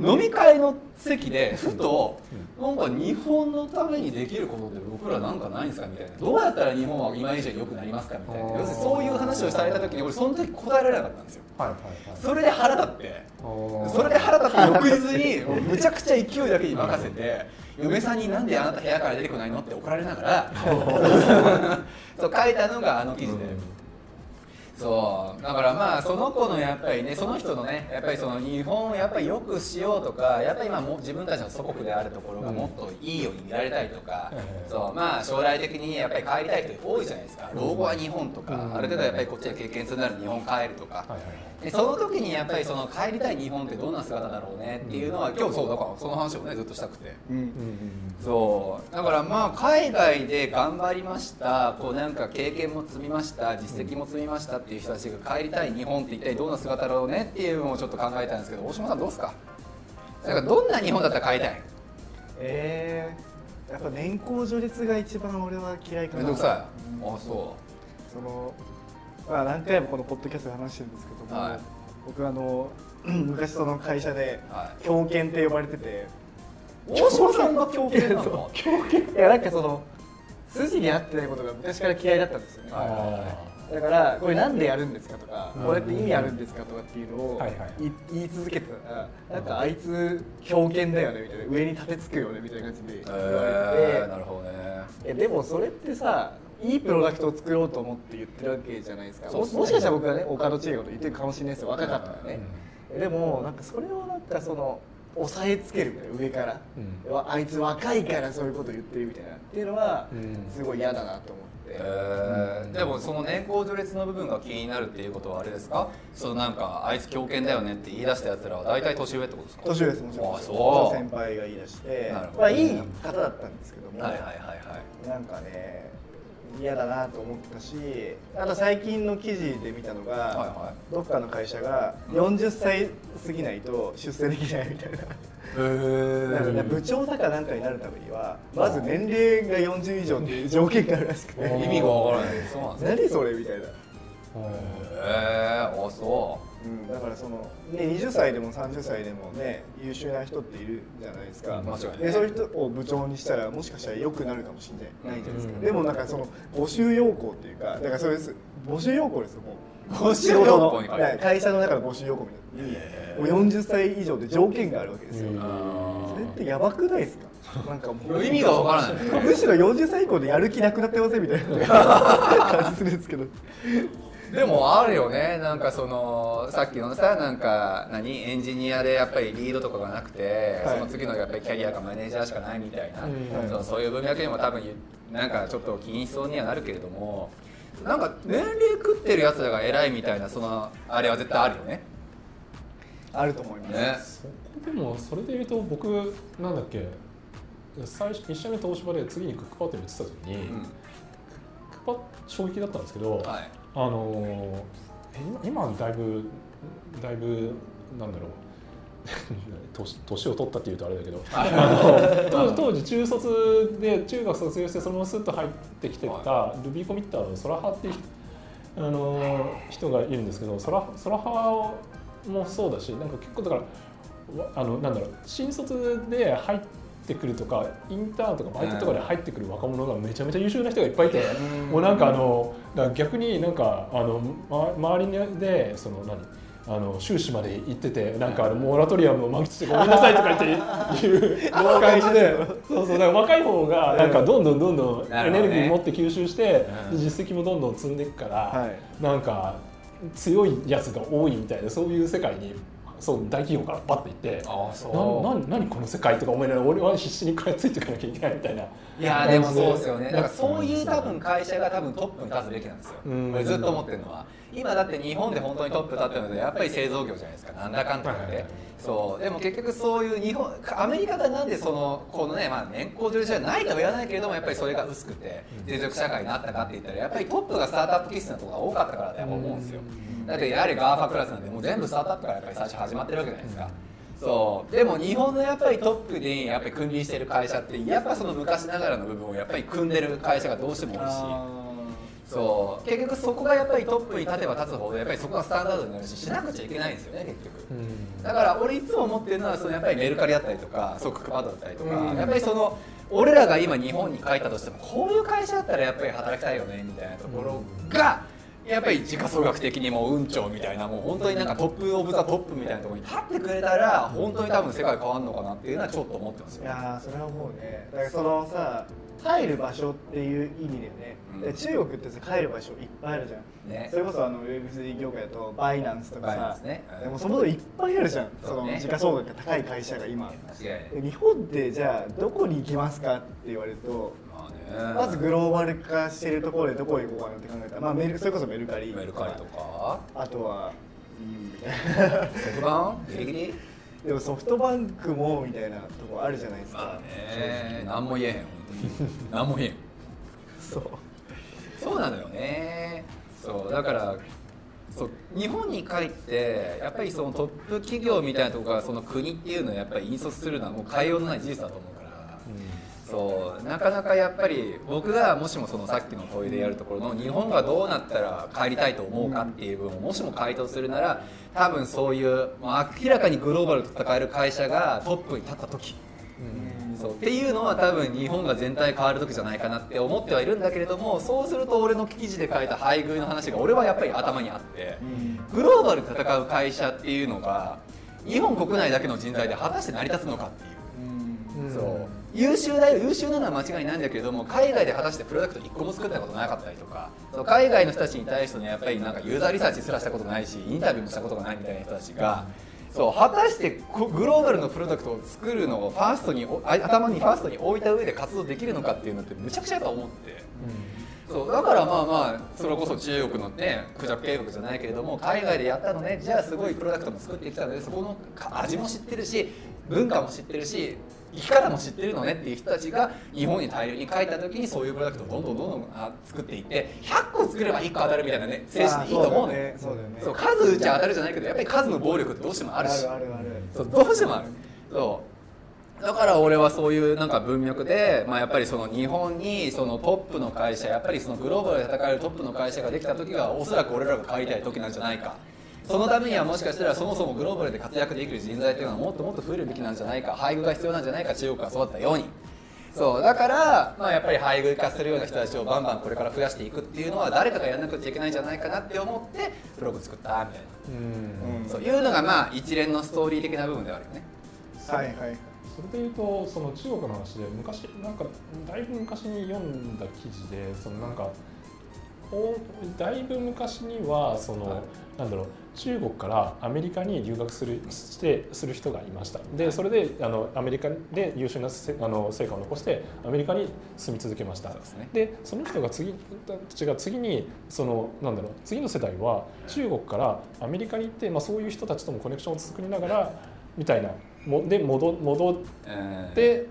飲み会の席でふと、なんか日本のためにできることって僕らなんかないんですかみたいな。どうやったら日本は今以上に良くなりますかみたいな。要するにそういう話をされた時に俺その時答えられなかったんですよ。はいはいはい。それで腹立って。それで腹立って翌日に むちゃくちゃ勢いだけに任せて嫁さんになんであなた部屋から出てこないのって怒られながら。そう書いたのがあの記事で、そう。だからまあその子のやっぱりねその人のねやっぱりその日本をやっぱり良くしようとかやっぱり今も自分たちの祖国であるところがもっといいように見られたいとか、うん。そう。まあ将来的にやっぱり帰りたい人多いじゃないですか。老後は日本とか、うん。ある程度やっぱりこっちで経験するなら日本帰るとか、はいはいでその時にやっぱりその帰りたい日本ってどんな姿だろうねっていうのは今日そうだからその話をねずっとしたくて。うん。うん。うん。そう。だからまあ海外で頑張りました。こうなんか経験も積みました。実績も積みましたっていう人たちが帰りたい日本って一体どんな姿だろうねっていうのをちょっと考えたんですけど大島さんどうですか？なんかどんな日本だったら帰りたい？えー、やっぱ年功序列が一番俺は嫌いかな。めんどくさい。あそそのまあ何回もこのポッドキャストで話してるんですけども、はい。僕あの 昔その会社で狂犬って呼ばれててい大島さんが狂犬なの？いやなんかその筋に合ってないことが昔から嫌いだったんですよね、はいあだからこれなんでやるんですかとか、うん。これって意味あるんですかとかっていうのを言い続けてたらなんかあいつ狂犬だよねみたいな上に立てつくよねみたいな感じで言われて、えー、なるほどね。えでもそれってさいいプロダクトを作ろうと思って言ってるわけじゃないですか。もそうそうもしかしたら僕はね岡戸千恵子と言ってるかもしれないですよ若かったらね、えでもなんかそれをなんかその押さえつけるみたいな上から、うん。わあいつ若いからそういうこと言ってるみたいなっていうのはうん。すごい嫌だなと思って、えー。でもその年功序列の部分が気になるっていうことはあれですか？そのなんかあいつ狂犬だよねって言い出したやつらは大体年上ってことですか？年上ですもちろんあそう。先輩が言い出して。なるほど。まあいい方だったんですけども、はいはいはいはい。なんかね嫌だなと思ったしあと最近の記事で見たのが、はいはどっかの会社が40歳過ぎないと出世できないみたいな。部長だかなんかになるためにはまず年齢が40以上っていう条件があるらしくて。う ん意味がわからない。そうなんですね。何それみたいな、へえあそうん、だからその、ね、20歳でも30歳でもね優秀な人っているじゃないですか、でそういう人を部長にしたらもしかしたら良くなるかもしれない。じゃないですか、うん。でもなんかその募集要項っていうかだからそれです募集要項ですよもう。募集要項会社の中の募集要項みたいなもう40歳以上で条件があるわけですよ、うん。それってやばくないですか？なんかもう。意味がわからない。むしろ40歳以降でやる気なくなってません？みたいな感じするんですけどでもあるよね。なんかそのさっきのさなんか何？エンジニアでやっぱりリードとかがなくて、はい。その次のやっぱりキャリアがマネージャーしかないみたいな、うん。そうそういう文脈にも多分なんかちょっと気にしそうにはなるけれどもなんか年齢食ってるやつらが偉いみたいなそのあれは絶対あるよね。あると思います、ね。そこでもそれで言うと僕なんだっけ最初一緒に東芝で次にクックパッドに移った時に、うん。クックパッ衝撃だったんですけど、はいあの今今だいぶだいぶなんだろう。年年を取ったっていうとあれだけど。当当時中卒で中学卒業してそのままスッと入ってきてた Ruby コミッターのソラハっていうあの人がいるんですけどソラソラハもそうだしなんか結構だからわあのなんだろう新卒で入ってくるとかインターンとかバイトとかで入ってくる若者がめちゃめちゃ優秀な人がいっぱいいて、もうなんかあの逆になんかあの、ま、周りでその何あの修士まで行っててなんかあのモラトリアムを満喫してごめんなさいとか言っていう感じで そうそうだから若い方がなんかどんどんどんどんエネルギー持って吸収して、うん。実績もどんどん積んでいくから、はい。なんか強いやつが多いみたいなそういう世界にそう大企業からバッて行ってああそなな何この世界とか思いながら俺は必死に食らいついていかなきゃいけないみたいな。いやーでもそうですよね。だからそういう多分会社が多分トップに立つべきなんですよ、うん。ずっと思ってるのは。今だって日本で本当にトップ立ってるのでやっぱり製造業じゃないですか。なんだかんだで、はいはいはいそう。でも結局そういう日本アメリカがなんでそのこのねまあ年功序列じゃないとは言わないけれどもやっぱりそれが薄くて持続社会になったかって言ったらやっぱりトップがスタートアップ気質なところが多かったからだと思うんですよ。だってやはり GAFA クラスなんでもう全部スタートアップからやっぱり最初始まってるわけじゃないですか、そう。でも日本のやっぱりトップにやっぱり君臨してる会社ってやっぱその昔ながらの部分をやっぱり組んでる会社がどうしても多いしそう結局そこがやっぱりトップに立てば立つほどやっぱりそこがスタンダードになるししなくちゃいけないんですよね結局。だから俺いつも思ってるのはそのやっぱりメルカリだったりとかクックパッドだったりとか、うんやっぱりその俺らが今日本に帰ったとしてもこういう会社だったらやっぱり働きたいよねみたいなところが、やっぱり時価総額的にもウン兆みたいなもう本当になんか top of the top みたいなところに立ってくれたら本当に多分世界変わるのかなっていうのはちょっと思ってますよ。いやーそれは思うね。だからそのさ帰る場所っていう意味だよね、中国ってさ帰る場所いっぱいあるじゃん、ね。それこそあの Web3 業界だとバイナンスとかさ、ね。うん。でもそもそもいっぱいあるじゃん。その時価総額が高い会社が今。日本でじゃあどこに行きますかって言われるとまずグローバル化してるところでどこ行こうかなって考えた。ら、まあ、メルそれこそメルカリメルカリとか。あとはソフトバンギリギリ？でもソフトバンクもみたいなとこあるじゃないですか、まあね。何も言えへん何も言えん。そう。そうなのよね。そうだからそう日本に帰ってやっぱりそのトップ企業みたいなところがその国っていうのをやっぱり引率するのはもう変えようのない事実だと思うから。そうなかなかやっぱり僕がもしもそのさっきの問いでやるところの日本がどうなったら帰りたいと思うかっていう部分をもしも回答するなら多分そういうまあ明らかにグローバルと戦える会社がトップに立った時そうっていうのは多分日本が全体変わる時じゃないかなって思ってはいるんだけれどもそうすると俺の記事で書いた配偶の話が俺はやっぱり頭にあってグローバルで戦う会社っていうのが日本国内だけの人材で果たして成り立つのかっていう。うん。そう。優秀だよ優秀なのは間違いないんだけれども海外で果たしてプロダクト1個も作ったことなかったりとかそう海外の人たちに対してねやっぱりなんかユーザーリサーチすらしたことないしインタビューもしたことがないみたいな人たちがそう果たしてこグローバルのプロダクトを作るのをファーストに頭にファーストに置いた上で活動できるのかっていうのってむちゃくちゃやっぱ思って。そうだからまあまあそれこそ中国のねクジャク計画じゃないけれども海外でやったのねじゃあすごいプロダクトも作ってきたのでそこのか味も知ってるし文化も知ってるし生き方も知ってるのねっていう人たちが日本に大量に帰った時にそういうプロダクトをどんどんどんどんあ作っていって100個作れば1個当たるみたいなね精神でいいと思うの数打ちゃ当たるじゃないけどやっぱり数の暴力ってどうしてもああるしるあるある。そうどうしてもある。そう。だから俺はそういうなんか文脈で、まあ、やっぱりその日本にそのトップの会社やっぱりそのグローバルで戦えるトップの会社ができた時がおそらく俺らが帰りたい時なんじゃないかそのためにはもしかしたらそもそもグローバルで活躍できる人材っていうのはもっともっと増えるべきなんじゃないか配偶が必要なんじゃないか中国がそうだったように。そうだから、まあ、やっぱり配偶化するような人たちをバンバンこれから増やしていくっていうのは誰かがやらなくちゃいけないんじゃないかなって思ってブログ作ったみたいな、うん。そういうのがまあ一連のストーリー的な部分ではあるよね。はいはい。それ。でいうとその中国の話で昔なんかだいぶ昔に読んだ記事でそのなんかおだいぶ昔にはその、はい。なんだろう中国からアメリカに留学するしてする人がいました。でそれであのアメリカで優秀なせあの成果を残してアメリカに住み続けました。ですね。でその人が次たちが次にそのなんだろう次の世代は中国からアメリカに行って、まあ、そういう人たちともコネクションを作りながらみたいなもで戻戻っう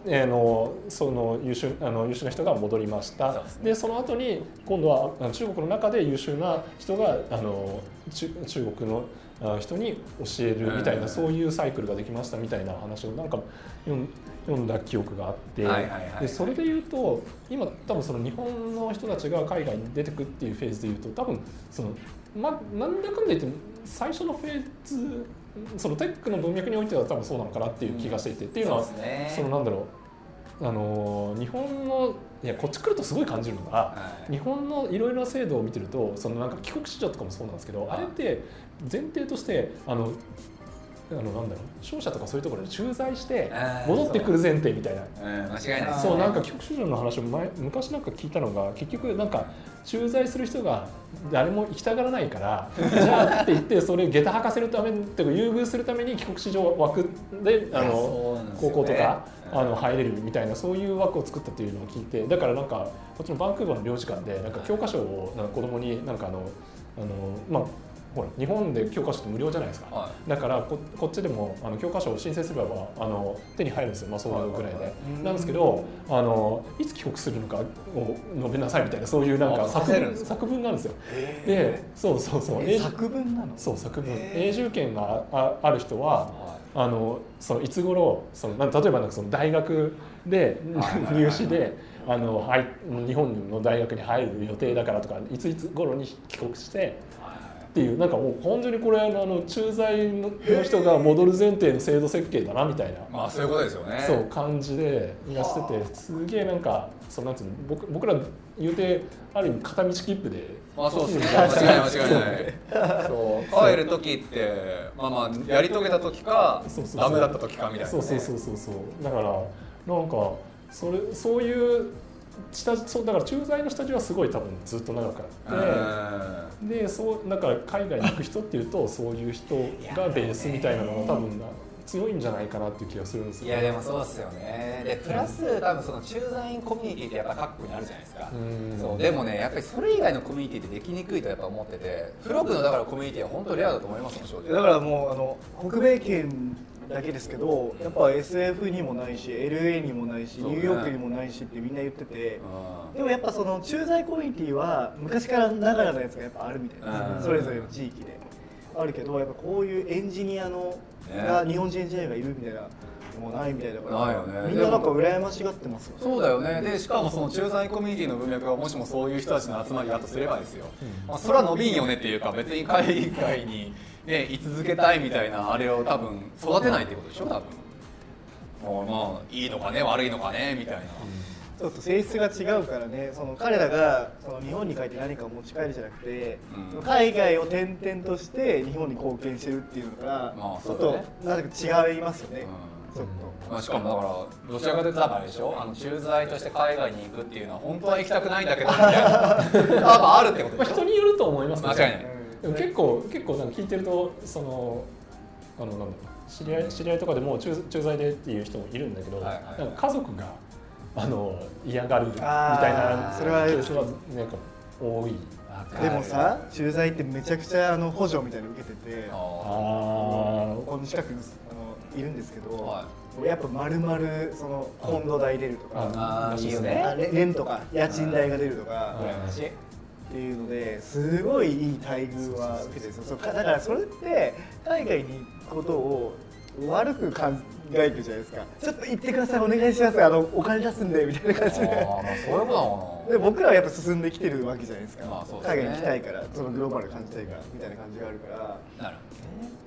んて、あのその優秀あの優秀な人が戻りました。ね。でその後に今度は中国の中で優秀な人があの中中国のあ人に教えるみたいな、うん。そういうサイクルができましたみたいな話をなんか読んだ記憶があって、でそれで言うと今多分その日本の人たちが海外に出てくっていうフェーズで言うと多分その、ま、なんだかんだ言って最初のフェーズそのテックの文脈においては多分そうなのかなっていう気がしていて、っていうのはそね。そのなんだろうあの日本のいやこっち来るとすごい感じるのが、はい。日本のいろいろな制度を見てるとそのなんか帰国子女とかもそうなんですけど、はいあれって前提としてあのあのなんだろう商社とかそういうところで駐在して戻ってくる前提みたいな。うん、間違いないそうなんか帰国子女の話を前昔なんか聞いたのが結局なんか駐在する人が誰も行きたがらないから じゃあって言ってそれ下駄履かせるためっていうか優遇するために帰国子女枠であのね。高校とかうん。あの入れるみたいなそういう枠を作ったっていうのを聞いてだからなんかこっちのバンクーバーの領事館でなんか教科書をなんか子供になんかあのあのまあほら日本で教科書って無料じゃないですか、はだからここっちでもあの教科書を申請すればあの手に入るんですよ、まあ、そういうぐらいで、なんですけどあのいつ帰国するのかを述べなさいみたいなそういうなんかあ作書けるんですか？作文があるんですよ。でそうそうそう。永住作文なの？そう作文。へー。永住権があある人はあのそのいつ頃その例えばなんかその大学で入試であのはい日本の大学に入る予定だからとかいついつ頃に帰国してっていうなんかもう本当にこれあの駐在の人が戻る前提の制度設計だなみたいな。まあそういうことですよね。そう感じでいらしててすげえなんかそうなんつうの僕僕ら言うてある意味片道切符で。まあそうですね。間違い間違いない。そう。帰る時ってまあまあやり遂げた時かそうそうそう。ダメだった時かみたいなね。そうそうそうそうそう。だからなんかそれそういう下そうだから駐在の下地はすごい多分ずっと長くあってでそうだから海外に行く人っていうとそういう人がベースみたいなのが多分強いんじゃないかなっていう気がするんですいやでもそうですよね。でプラス多分その駐在員コミュニティってやっぱ各国にあるじゃないですか。うんそうでもねやっぱりそれ以外のコミュニティってできにくいとやっぱ思っててフロックのだからコミュニティは本当レアだと思いますもん正直。だからもうあの北米圏だけですけどやっぱ SF にもないし LA にもないし、ニューヨークにもないしってみんな言ってて、うんでもやっぱその駐在コミュニティは昔からながらのやつがやっぱあるみたいな、うん。それぞれの地域で。あるけどやっぱこういうエンジニアの、ね。が日本人エンジニアがいるみたいなのもないみたいだからないよね。みんななんか羨ましがってますよ。ねそうだよね。でしかもその駐在コミュニティの文脈がもしもそういう人たちの集まりだとすればですよ、まあ、それは伸びんよねっていうか別に海外に、ね、居続けたいみたいなあれを多分育てないってことでしょ多分。もうまあいいのかね悪いのかねみたいな、ちょっと性質が違うからねその彼らがその日本に帰って何かを持ち帰るじゃなくて、うん。海外を転々として日本に貢献してるっていうのが、まあちょっとなんか違いますよね、うん。ちょっまあ、しかもだからどちらかというと多分あれでしょあの駐在として海外に行くっていうのは本当は行きたくないんだけどみたいな。多分あるってことまあ、でしょ。人によると思いますけど間違いない。と、でも結構結構なんか聞いてるとそのあのなんだろう知り合い知り合いとかでも駐駐在でっていう人もいるんだけど、はいはいはい。なんか家族があの嫌がるみたいなそれはケースはなんか多い。でもさ駐在ってめちゃくちゃあの補助みたいなの受けててあこの近くにあのいるんですけど、はやっぱ丸々そのコンド代出るとか、あー。いいよね。あレレンとか家賃代が出るとか、ー羨ましいっていうのですごいいい待遇は受けてるんですよ。そうかだからそれって海外に行くことを悪く考えてるじゃないですか。ちょっと行ってくださいお願いします。あのお金出すんでみたいな感じで。あーまあそういうことな。ので僕らはやっぱ進んできてるわけじゃないですか、まあそうですね。海外に行きたいからそのグローバル感じたいからみたいな感じがあるから。なる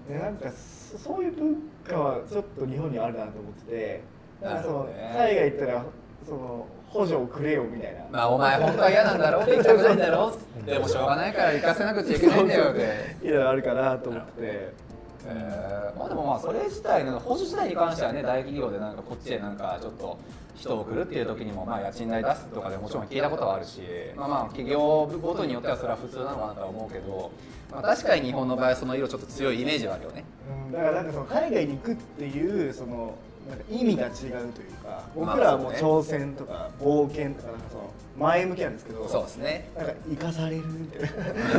でなんかそそういう文化はちょっと日本にはあるなと思ってて。なんかその、なるほどね。海外行ったらその補助をくれよみたいな、まあお前本当は嫌なんだろ？行きたくないんだろ？でもしょうがないから行かせなくちゃいけないんだよ。っていやあるかなと思って。えーまあでもまあそれ自体の補助自体に関してはね大企業でなんかこっちでなんかちょっと人を送るっていう時にもまあ家賃代出すとかでもちろん聞いたことはあるしまあまあ企業ごとによってはそれは普通なのかなとは思うけど、まあ、確かに日本の場合はその色ちょっと強いイメージはあるよね。うんだからなんかその海外に行くっていうそのなんか意味が違うというか僕らはもう挑戦とか冒険とかなんかその前向きなんですけどそうですね。なんか生かされる。みたい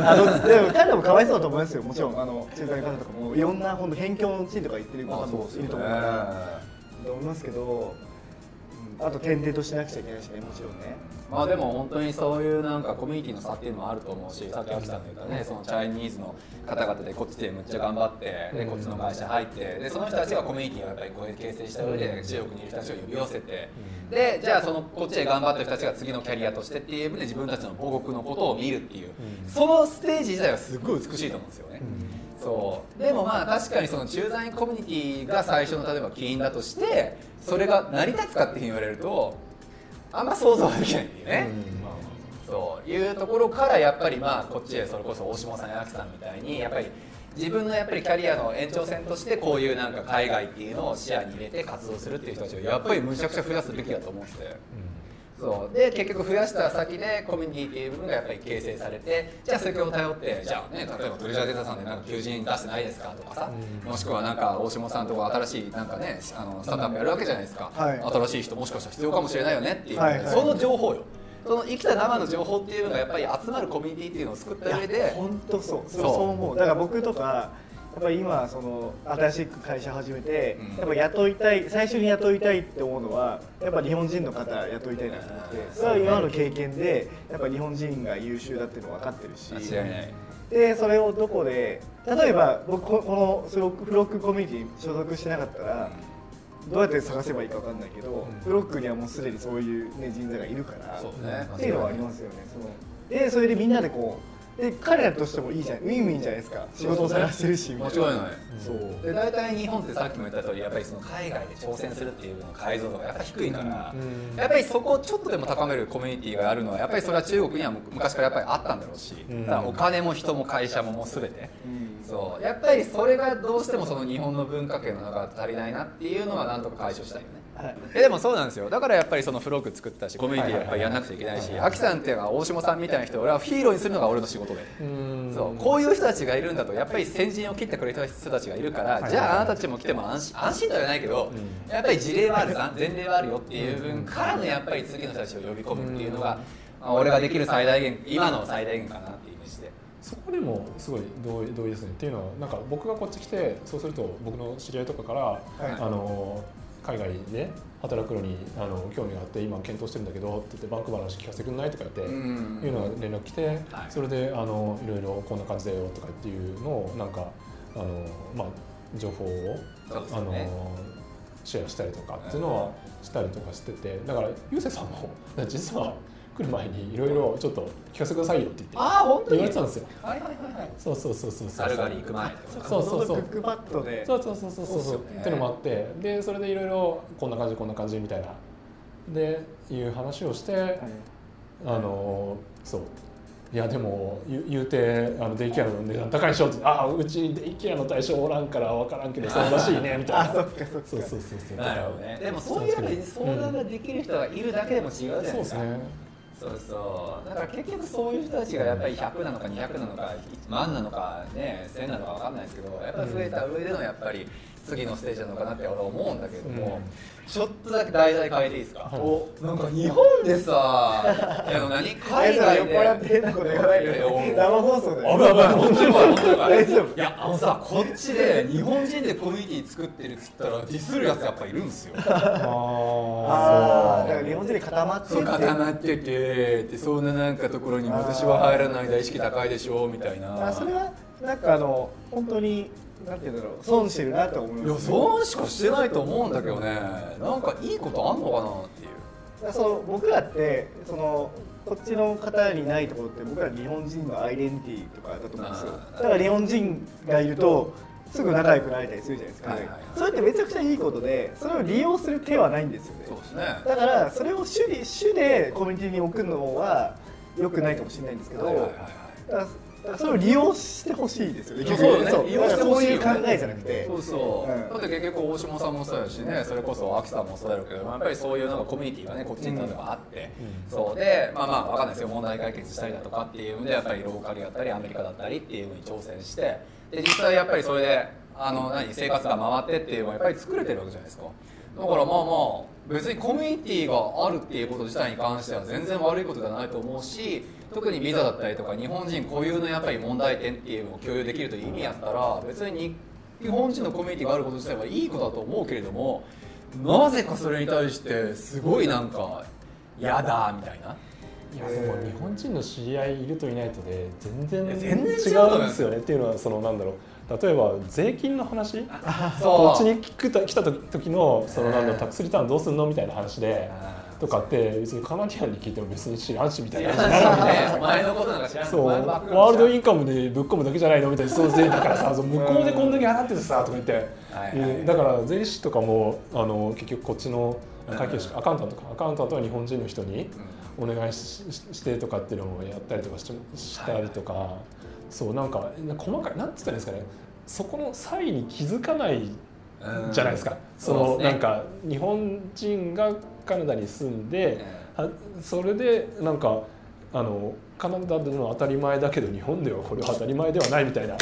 なあのでも彼らもかわいそうだと思いますよ。もちろんあの中華の方とかもいろんな本当偏境の地とか行ってる方もいると思うからと思いますけど、うんあと転々としなくちゃいけないしねもちろんね。まあでも本当にそういうなんかコミュニティの差っていうのもあると思うしさっき秋さんが言ったねそのチャイニーズの方々でこっちでむっちゃ頑張ってでこっちの会社入ってでその人たちがコミュニティをやっぱり形成した上で中国にいる人たちを呼び寄せて。でじゃあそのこっちで頑張ってる人たちが次のキャリアとしてっていう部分で自分たちの母国のことを見るっていうそのステージ自体はすごい美しいと思うんですよね。そうでもまあ確かにその駐在員コミュニティが最初の例えば起因だとしてそれが成り立つかって言われるとあんま想像はできないっていうね。そういうところからやっぱりまあこっちへそれこそ大下さんや秋さんみたいにやっぱり自分のやっぱりキャリアの延長線としてこういうなんか海外っていうのを視野に入れて活動するっていう人たちをやっぱりむちゃくちゃ増やすべきだと思うんですよ。そう。で結局増やした先でコミュニティっていう部分がやっぱり形成されてじゃあそれを頼ってじゃあね例えばトレジャーデータさんでなんか求人出してないですかとかさ、もしくはなんか大下さんとか新しいなんかねあのスタートアップやるわけじゃないですか、はい。新しい人もしかしたら必要かもしれないよねっていう、はい。はいその情報よ。その生きた生の情報っていうのがやっぱり集まるコミュニティっていうのを作った上で本当そう。そう。そう思う。だから僕とかやっぱり今その新しく会社始めて、うん。やっぱ雇いたい最初に雇いたいって思うのはやっぱ日本人の方雇いたいなと思ってそれは今の経験でやっぱ日本人が優秀だっていうの分かってるし間違いない。でそれをどこで例えば僕ここのフロックフロックコミュニティに所属してなかったらどうやって探せばいいか分かんないけど、フロックにはもうすでにそういう、ね、人材がいるからそうね。っていうのはありますよね。そのでそれでみんなでこうで彼らとしてもいいじゃん。ウィンウィンじゃないですか。仕事を探してるし間違いない。そう。で大体日本ってさっきも言った通りやっぱりその海外で挑戦するっていうの解像度がやっぱ低いから、うん。やっぱりそこをちょっとでも高めるコミュニティがあるのはやっぱりそれは中国には昔からやっぱりあったんだろうし、うん。だからお金も人も会社ももう全て、うん。そう。やっぱりそれがどうしてもその日本の文化圏の中で足りないなっていうのはなんとか解消したいよねはい。えでもそうなんですよ。だからやっぱりそのフロッグ作ったしコミュニティやっぱりやんなくちゃいけないしアキさんっていうのは大下さんみたいな人を俺はヒーローにするのが俺の仕事で。うん。そう。こういう人たちがいるんだとやっぱり先陣を切ってくれた人たちがいるから、はいじゃああなたたちも来ても安心安心とは言わないけど、うん。やっぱり事例はあるざ前例はあるよっていう分からのやっぱり次の人たちを呼び込むっていうのが、まあ俺ができる最大限今の最大限かなっていうイメージで。そこでもすごい同意同意ですね。っていうのはなんか僕がこっち来てそうすると僕の知り合いとかから、あの海外で働くのにあの興味があって今検討してるんだけどって言ってバンクーバーの話聞かせてくんないとか言って、うん。いうのが連絡来て、はい。それであのいろいろこんな感じだよとかっていうのをなんかあのまあ情報を、あのシェアしたりとかっていうのはしたりとかしててだからゆうせいさんも実は来る前にいろいろちょっと聞かせてくださいよって言って。ああ本当言にわれてたんですよ。はいはいはいはい。そうそうそうそうそうサルガリ行く前そうそうそう。クックパッドでそうそうそう。そうそうそう。っすよねっていうのもあって。でそれでいろいろこんな感じこんな感じみたいな。でいう話をして、あのそう。いやでも言うてあのデイケアの値段高いでしょって。ああうちデイケアの対象おらんから分からんけどそうらしいねみたいな。あそっかそっか。そうそうそうそう。なるほどね。でもそういうのに相談ができる人がいるだけでも違うじゃないでか、そうですすねそうそう。だから結局そういう人たちがやっぱり100なのか200なのか万なのかね1000なのか分かんないですけどやっぱり増えた上でのやっぱり次のステージなのかなって俺は思うんだけども、ちょっとだけ題材変えていいですか、はい。おなんか日本でさ いや何？海海外で。酔っ払って変なこと言わないで生放送で危ない危ない本当に怖い本当に怖い大丈夫。いやあのさこっちで日本人でコミュニティ作ってるっつったらディスるやつやっぱいるんですよ。ああだから日本人で固まってて。固まっててでそんななんかところに私は入らないで意識高いでしょみたいな。あそれはなんかあの本当になんていうんだろう。損してるなと思いいやます。そうしかしてないと思うんだけどね。なんかいいことあんのかなっていう。その僕らってそのこっちの方にないところって僕ら日本人のアイデンティティとかだと思うんですよ。だから日本人がいるとすぐ仲良くなれたりするじゃないですか、はい。はい。はいそれってめちゃくちゃいいことでそれを利用する手はないんですよね。そうですね。だからそれを主に主でコミュニティに置くのは良くないかもしれないんですけど、はいはいはいだからだからそれを利用してほしいですよね。そう利用してほしいよね。だからそういう考えじゃなくて。そうそう、うん。だって結局大島さんもそうやしねそれこそ秋さんもそうやろうけどやっぱりそういうなんかコミュニティがねこっちに例えばあって、うん。そう。でまあまあわかんないですよ。問題解決したりだとかっていうのでやっぱりローカルやったりアメリカだったりっていうのに挑戦して。で実際やっぱりそれであの何生活が回ってっていうのはやっぱり作れてるわけじゃないですか。だからまあまあ別にコミュニティがあるっていうこと自体に関しては全然悪いことではないと思うし特にビザだったりとか日本人固有のやっぱり問題点っていうのを共有できるという意味やったら別に日本人のコミュニティがあること自体はいいことだと思うけれどもなぜかそれに対してすごいなんか嫌だみたいな。いやでも日本人の知り合いいるといないとで全然違うんですよねっていうのはそのなんだろう。例えば税金の話？こっちに来た時のそのなんだタックスリターンどうすんのみたいな話でとかって別にカナディアンに聞いても別に知らんしみたいな感じになるんでね 前のことなんか知らん。そう。ワールド知インカムでぶっ込むだけじゃないのみたいなそう税だからさ 向こうでこんだけ払っててさとか言って、はいはいえーだから税理士とかもあの結局こっちの会計士アカウンタントかアカウンタントは日本人の人にお願いしてとかっていうのもやったりとかししたりとか、そうなんか細かいなんつったらいいんですかね。そこの差異に気づかないうんじゃないですか、そそうですね。のなんか日本人がカナダに住んで、はそれでなんかあのカナダでの当たり前だけど日本ではこれは当たり前ではないみたいな。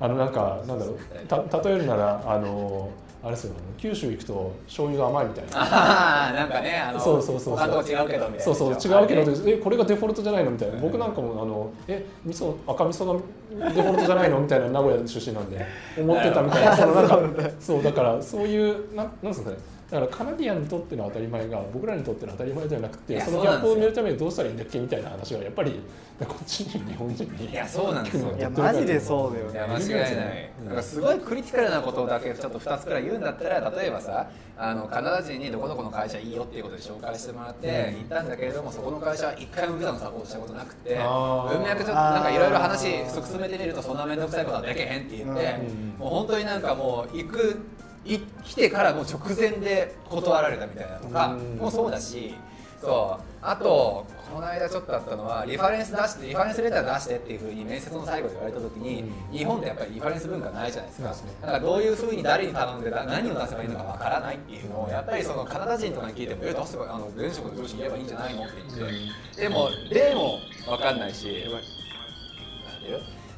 あのなんかなんだろうた例えるならあのあれですよ九州行くと醤油が甘いみたいな。ああなんかねあのそうそうそうそう。違うけどみたいな。そうそう違うけど、はい。えこれがデフォルトじゃないのみたいな。僕なんかもあのえ味噌赤味噌がデフォルトじゃないのみたいな名古屋出身なんで思ってたみたいなそのなんかそうだからそういうなんなんですかねだからカナディアンにとっての当たり前が僕らにとっての当たり前ではなくてそのギャップを埋めるためにどうしたらいいんだっけみたいな話はやっぱりこっちに日本人にいやそうなんですよ。いやマジでそうだよね。いや間違いない、うんなんかすごいクリティカルなことだけちょっと2つくらい言うんだったら例えばさあのカナダ人にどこどこの会社いいよっていうことで紹介してもらってうん。行ったんだけれどもそこの会社は一回もビザのサポートしたことなくて文脈ちょっとなんかいろいろ話進めてみるとそんな面倒くさいことはできへんって言って、うん。もう本当になんかもう行くい来てからもう直前で断られたみたいなとかうん。もそうだしそう。あとここの間ちょっとあったのはリファレンス出してリファレンスレター出してっていうふうに面接の最後で言われた時に、日本ってやっぱりリファレンス文化ないじゃないですか、だからどういうふうに誰に頼んでな何を出せばいいのかわからないっていうのをやっぱりそのカナダ人とかに聞いても「え出せばあの前職の上司に言えばいいんじゃないの?」って言って、でも例もわかんないし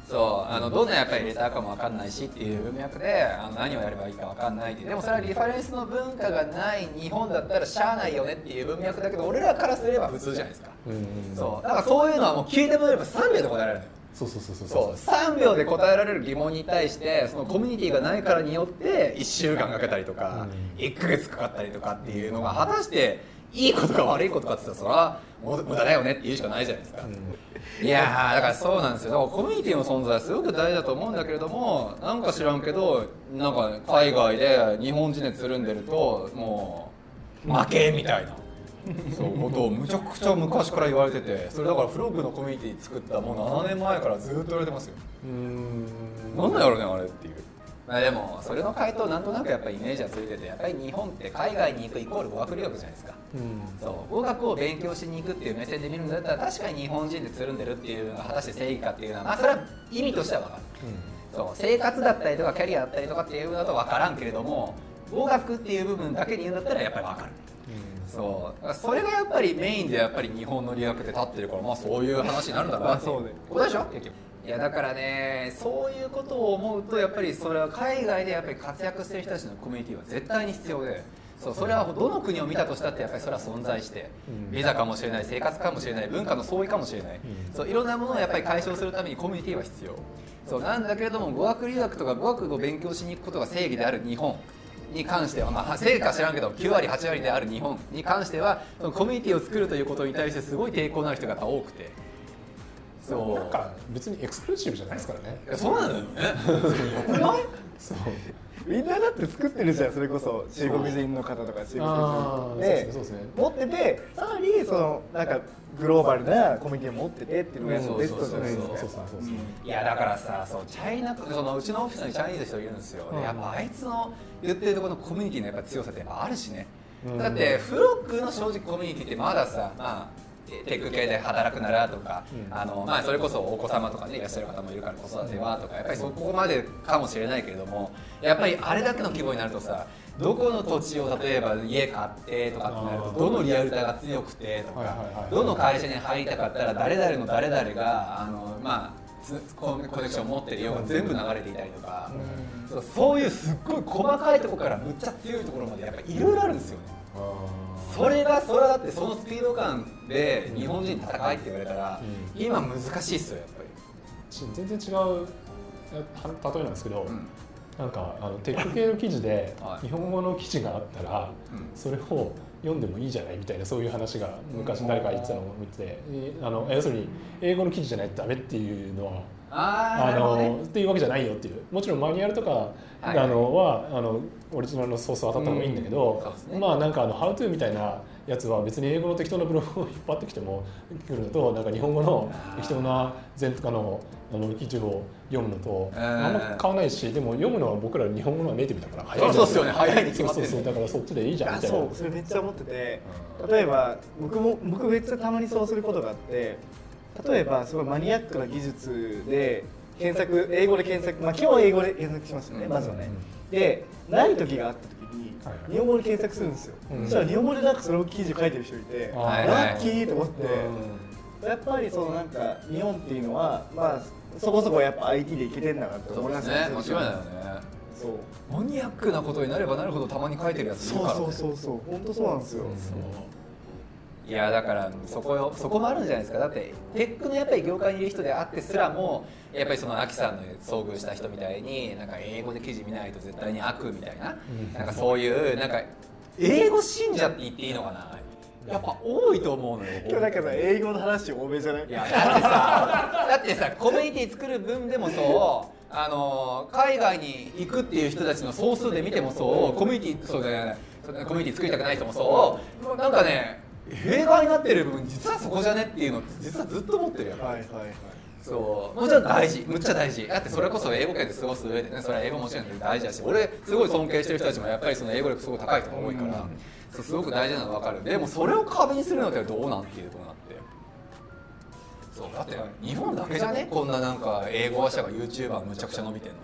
そうあのどんなやっぱりレターかもわかんないしっていう文脈であの何をやればいいかわかんないってでもそれはリファレンスの文化がない日本だったらしゃあないよねっていう文脈だけど俺らからすれば普通じゃないですか、うんそうだからそういうのはもう聞いてもらえば3秒で答えられるのよ。そうそうそうそうそう。3秒で答えられる疑問に対してそのコミュニティがないからによって1週間かけたりとか、1か月かかったりとかっていうのが果たしていいことか悪いことかって言ったらそれは無駄だよねって言うしかないじゃないですか、いやーだからそうなんですよ。だからコミュニティの存在はすごく大事だと思うんだけれどもなんか知らんけどなんか海外で日本人でつるんでるともう負けみたいな。そうことをむちゃくちゃ昔から言われててそれだからフロッグのコミュニティ作ったもう7年前からずっと言われてますよ。うん。なんだろうねあれっていうまあでもそれの回答なんとなくやっぱりイメージはついててやっぱり日本って海外に行くイコール語学留学じゃないですか。うん。そう。語学を勉強しに行くっていう目線で見るんだったら確かに日本人でつるんでるっていうのが果たして正義かっていうのはまあそれは意味としては分かる。そう。生活だったりとかキャリアだったりとかっていうのだと分からんけれども語学っていう部分だけに言うんだったらやっぱり分かる。そう。だからそれがやっぱりメインでやっぱり日本の留学って立ってるからまあそういう話になるんだろうなっそうね。ことでしょ？結局いやだからねそういうことを思うとやっぱりそれは海外でやっぱり活躍してる人たちのコミュニティは絶対に必要でそうそれはどの国を見たとしたってやっぱりそれは存在してビザかもしれない生活かもしれない文化の相違かもしれない。そういろんなものをやっぱり解消するためにコミュニティは必要。そうなんだけれども語学留学とか語学を勉強しに行くことが正義である日本に関しては、まあ、正義か知らんけど9割8割である日本に関してはそのコミュニティを作るということに対してすごい抵抗のある人が多くてそう。なんか別にエクスクルーシブじゃないですからね。そうなのよね。そう。みんなだって作ってるじゃんそれこそ。中国人の方とか中国人。でね持っててさらにそのなんかグローバルなコミュニティを持っててっていうのがそうベストじゃないですか。そうそうそうそういやだからさそうチャイナそのうちのオフィスにチャイニーズの人いるんですよ、でやっぱあいつの言ってるところのコミュニティのやっぱ強さってやっぱあるしね、うんだってフロックの正直コミュニティってまださまあテック系で働くならとか、うん。あのまあ、それこそお子様とかねいらっしゃる方もいるから子育てはとかやっぱりそこまでかもしれないけれどもやっぱりあれだけの規模になるとさどこの土地を例えば家買ってとかってなるとどのリアルターが強くてとか、どの会社に入りたかったら誰々の誰々があのまあつココネクションを持ってるようが全部流れていたりとか、そういうすっごい細かいところからむっちゃ強いところまでやっぱいろいろあるんですよね。あそれがそれはだってそのスピード感で日本人戦いって言われたら、う今難しいっすよやっぱり。ー全然違うは例えなんですけど、うん。なんかあのテック系の記事ではい。日本語の記事があったら、うん。それを読んでもいいじゃないみたいなそういう話が昔誰か言ってたのを見てて、あの要するに英語の記事じゃないとダメっていうのはああーなるほどね。のっていうわけじゃないよっていう。もちろんマニュアルとか、はい。あのはあのオリジナルのソースを当たった方がいいんだけど、うん。まあなんかあの「How to」みたいなやつは別に英語の適当なブログを引っ張ってきても来るのとなんか日本語の適当な前とかのあの記事を読むのとえー。あんま変わらないしでも読むのは僕ら日本語のはネイティブだから早いそうっすよね。早いに決まってるそうそうそうだからそっちでいいじゃんあみたいな。そうそれめっちゃ思ってて例えば僕も僕めっちゃたまにそうすることがあって例えばすごいマニアックな技術で検索英語で検索まあ基本英語で検索しますよね、うん。まずはね、でない時があった時に日本語で検索するんですよ、うん。そしたら日本語でなんかその記事書いてる人いて、ラッキーと思って、やっぱりそのなんか日本っていうのはまあそこそこやっぱ IT でいけてんだなってそう思いますですね。間違いないよね。そう。マニアックなことになればなるほどたまに書いてるやついるから、ね、そうそうそうそう。本当そうなんですよ、いやだからそこよそこもあるんじゃないですか。だってテックのやっぱり業界にいる人であってすらもやっぱりそのアキさんの遭遇した人みたいになんか英語で記事見ないと絶対に悪みたいな,、うん。なんかそういうなんか英語信者って言っていいのかな。やっぱ多いと思うのよ今日なんかさ英語の話多めじゃない？いやだってさだってさコミュニティ作る分でもそうあの海外に行くっていう人たちの総数で見てもそうコミュニティそうだよね。コミュニティ作りたくない人もそう。なんかね弊害になってる部分実はそこじゃねっていうのって実はずっと思ってるよ、はいはいはい。そう。もちろん大事。むっちゃ大事。だってそれこそ英語圏で過ごす上でねそれは英語もちろん大事だし俺すごい尊敬してる人たちもやっぱりその英語力すごい高い人が多いから、そうすごく大事なのは分かる。でもそれを壁にするのってどうなんっていうことになって。そうだって日本だけじゃね？こんななんか英語話者が YouTuber むちゃくちゃ伸びてんの。あ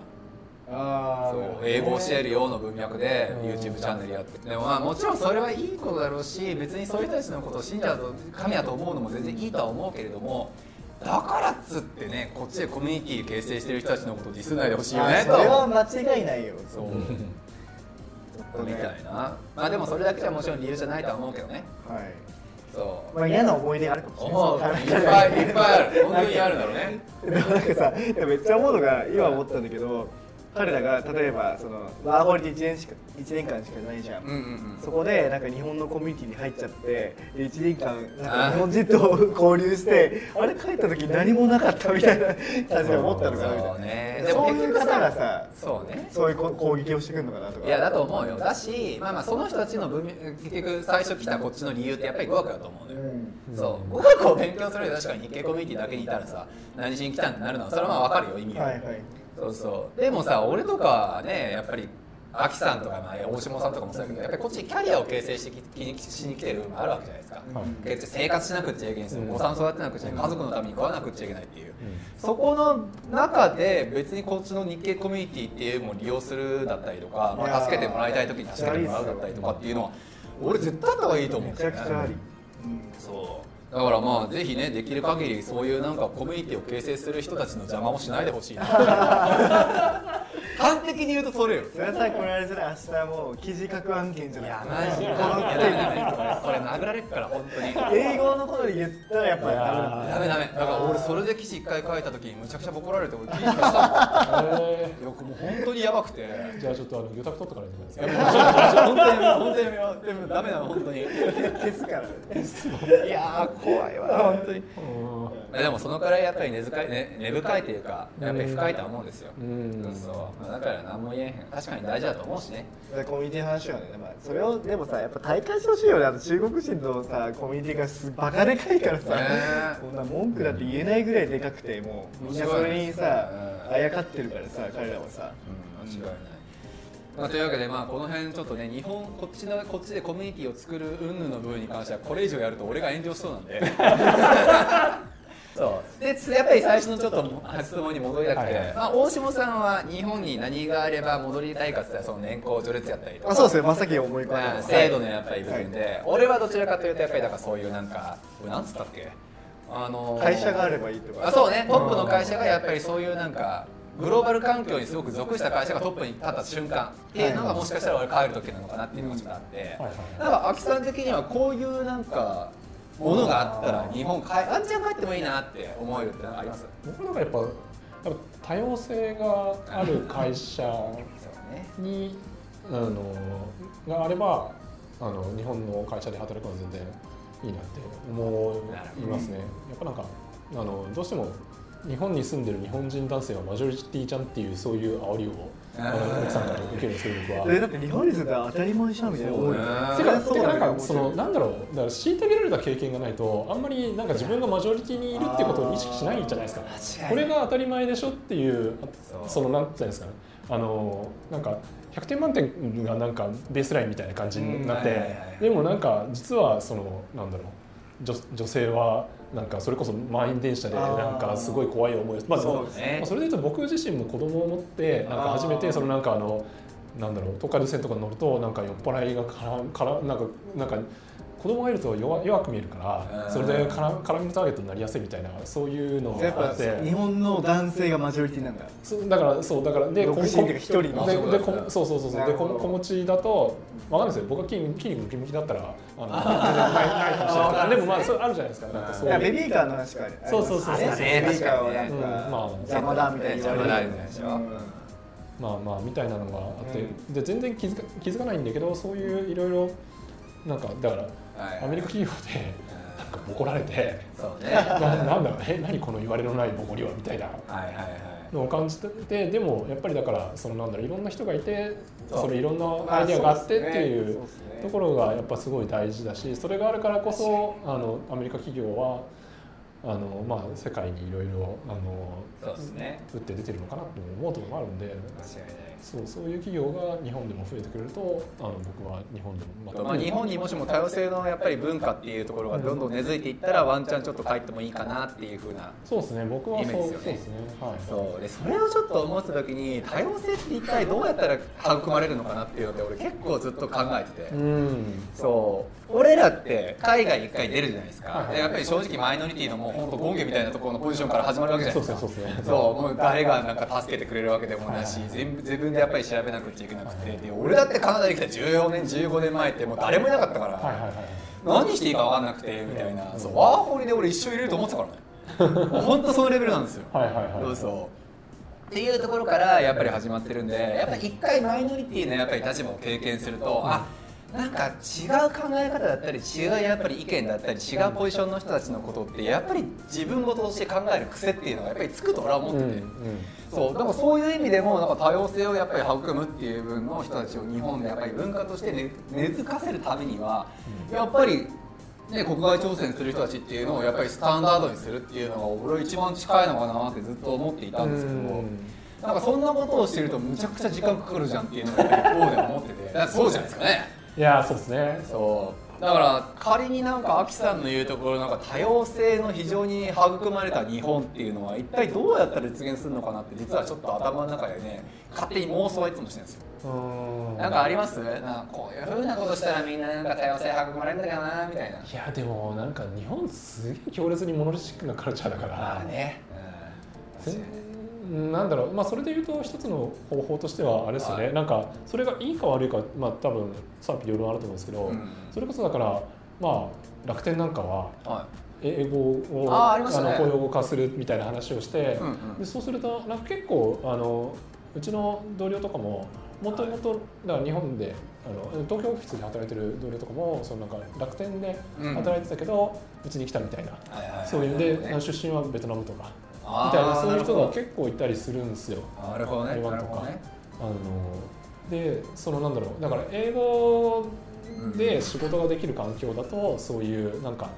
そう英語を教えるような文脈で YouTube チャンネルやってでもまあもちろんそれはいいことだろうし別にそういう人たちのことを信者と神だと思うのも全然いいとは思うけれどもだからっつってねこっちでコミュニティ形成してる人たちのことをディスんないでほしいよねそれは間違いないよ。そう。みたいな。まあでもそれだけじゃもちろん理由じゃないとは思うけどね。はい。そう。まあ嫌な思い出あるかもしれ思うい。っないぱいいっぱいある。本当にあるだろうね。で もなんかさいやめっちゃ思うのが今思ったんだけど彼らが例えばそのワーホリで1年しか1年間しかないじゃん、うんうんうん。そこでなんか日本のコミュニティに入っちゃってで1年間なんか日本人と交流してあれ帰った時何もなかったみたいな感じで思ったのかなみたいそうね。なでもそういう方がさそうね。そういうこ攻撃をしてくるのかなとか。いやだと思うよだしまあまあその人たちの文脈結局最初来たこっちの理由ってやっぱり語学だと思うのよ、うん。そう。語学を勉強するより確かに日系コミュニティだけにいたらさ何しに来たんってなるのはそれはまあ分かるよ意味は、はいはいそうそう。でもさ俺とかはねやっぱりアキさんとか、まあ、大下さんとかもそうだけどやっぱりこっちにキャリアを形成してきしに来てる部分もあるわけじゃないですか、はい結局生活しなくちゃいけないし、うん。お子さん育てなくちゃいけない。家族のために食わなくちゃいけないっていう、そこの中で別にこっちの日系コミュニティっていうのも利用するだったりとか、まあ、助けてもらいたい時に助けてもらうだったりとかっていうのは俺絶対あった方がいいと思う。めちゃくちゃあり、そうだからまあぜひねできる限りそういうなんかコミュニティを形成する人たちの邪魔をしないでほしいな。端的に言うとそれよ。それはさこれあれじゃない明日もう記事書く案件じゃない。いやマジで。このこれ殴られるから本当に。英語のことで言ったらやっぱりダメだ。ダメダメ。だから俺それで記事一回書いた時にむちゃくちゃボコられて俺記事消したもん。えいやもう本当にやばくて。ーじゃあちょっとあの魚拓取っとからやってくいださい本当に本当にやめようでもダメなの本当にい消すからやー怖いわ本当に。うん。でもそのくらいやっぱり根深い、ね、根深いというかやっぱり深いとは思うんですよ、うん。そう。だから何も言えへん。確かに大事だと思うしね。コミュニティの話はね、まあ、それをでもさやっぱ体感してほしいよね中国人のさコミュニティがすバカでかいからさ、ね。こんな文句だって言えないぐらいでかくてもうみん。なそれにさうんあやかってるからさ彼らはさ。うん。間違いない、まあ、というわけで、まあ、この辺ちょっとね日本こっちのこっちでコミュニティを作る云々の部分に関してはこれ以上やると俺が炎上しそうなんで そう。でやっぱり最初のちょっと質問に戻りたくて、はいはいまあ、大下さんは日本に何があれば戻りたいかって言ったらその年功序列やったりとか。あそうですね。真っ先に思い浮かんまあだ制度のやっぱり部分で、俺はどちらかというとやっぱりだからそういうなんかなんつったっけ？あのー会社があればいいとか。あそうね。トップの会社がやっぱりそういうなんかグローバル環境にすごく属した会社がトップに立った瞬間。っていうのがもしかしたら俺帰る時なのかなっていうのがちょっとあって、はい。はい。なんか秋さん的にはこういうなんかものがあったら日本帰ワンチャン帰ってもいいなって思えるってあります。僕なんかやっぱ多様性がある会社にあのがあればあの日本の会社で働くのは全然いいなって思いますね。やっぱなんかあのどうしても日本に住んでる日本人男性はマジョリティじゃんっていうそういう煽りを奥さんから受けるんですけど僕は。えだって日本に住んだら当たり前じゃんみたいな思うよ。そうねてかてかなんかそのなんだろう。だから虐げられた経験がないとあんまりなんか自分がマジョリティにいるってことを意識しないじゃないですか。これが当たり前でしょっていうそのなんていうんですかね。あのなんか100点満点がなんかベースラインみたいな感じになってでもなんか実はそのなんだろう。女女性はなんかそれこそ満員電車でなんかすごい怖い思いをまあそね。まあそれでいうと僕自身も子供を持ってなんか初めてそのなんかあのなんだろう東海道線とかに乗るとなんか酔っ払いがからからなんかなんか子供がいると弱弱く見えるからうんそれでから絡みのターゲットになりやすいみたいなそういうのやっぱがあって。日本の男性がマジョリティなんだ。そうだからそうだからで独身人のででこそうそうそうそう。で子持ちだとわかんないですよ。僕が筋筋肉ムキムキだったらあの全然ないかもしれない。でもまあそれあるじゃないですか。なんかそういやベビーカーの話か。らそうそうそうそう。ベビーカーはなんうん。まあか邪魔だみたいに言われる邪魔だみたいでしょうん。まあまあみたいなのがあって、うで全然気づか気づかないんだけどそういういろいろなんかだからはいアメリカ企業でなん。か怒られてそうね。ななんだろうえ何この言われのないボコりはみたいなのを感じててでもやっぱりだからそのなんだろういろんな人がいてそれいろんなアイデアがあってっていうところがやっぱすごい大事だしそれがあるからこそあのアメリカ企業はあのまあ世界にいろいろ打って出てるのかなと思うところもあるんで。間違いないそうそういう企業が日本でも増えてくれるとあの僕は日本でもまたまあ、日本にもしも多様性のやっぱり文化っていうところがどんどん根付いていったらワンチャンちょっと帰ってもいいかなっていうふうなそうですね僕はそうですよね。はい。そうでそれをちょっと思った時に多様性って一体どうやったら育まれるのかなっていうので俺結構ずっと考えてて、うん。そう。俺らって海外一回出るじゃないですか、はいやっぱり正直マイノリティのもう本当ゴンゲみたいなところのポジションから始まるわけじゃないですか。そうもう誰がなんか助けてくれるわけでもない。し、全部自分でやっぱり調べなくちゃいけなくて、で俺だってカナダに来た14年15年前ってもう誰もいなかったから、はいはいはい何していいか分かんなくてみたいな、そうワーホリで俺一生入れると思ってたからね。もう本当そのレベルなんですよ。はいはいはいそうそう。っていうところからやっぱり始まってるんでやっぱり一回マイノリティのやっぱり立場を経験すると、あなんか違う考え方だったり違うやっぱり意見だったり違うポジションの人たちのことってやっぱり自分事として考える癖っていうのがやっぱりつくと俺は思ってて、うんうんそう。だからそういう意味でもなんか多様性をやっぱり育むっていう分の人たちを日本でやっぱり文化として根根付かせるためにはやっぱり、ね、国外挑戦する人たちっていうのをやっぱりスタンダードにするっていうのが俺は一番近いのかなってずっと思っていたんですけど。なんかそんなことをしてるとむちゃくちゃ時間かかるじゃんっていうのがやっぱり一方では思ってて。そうじゃないですかねいやそうですね。そう。だから仮になんかアキさんの言うところなんか多様性の非常に育まれた日本っていうのは一体どうやったら実現するのかなって実はちょっと頭の中でね勝手に妄想はいつもしてるんですよ。うん。なんかあります？なんかこういうふうなことしたらみんななんか多様性育まれるんだかなみたいな。いやでもなんか日本すげえ強烈にモノリシックなカルチャーだから、まあね、せなんだろう。まあそれで言うと一つの方法としてはあれですよね、はい。なんかそれがいいか悪いかまあ多分賛否両論あると思うんですけど、うん。それこそだからまあ楽天なんかはは英語をあーあの公用語化するみたいな話をして、い、うんうん。でそうするとなんか結構あのうちの同僚とかももともとだから日本であの東京オフィスで働いてる同僚とかもそのなんか楽天でうん。働いてたけどうちに来たみたいな、そういうで、ね出身はベトナムとかみたいなそういう人が結構いたりするんですよ。どなるほどね。台湾とか。あのでそのなんだろうだから英語で仕事ができる環境だとそういうなんか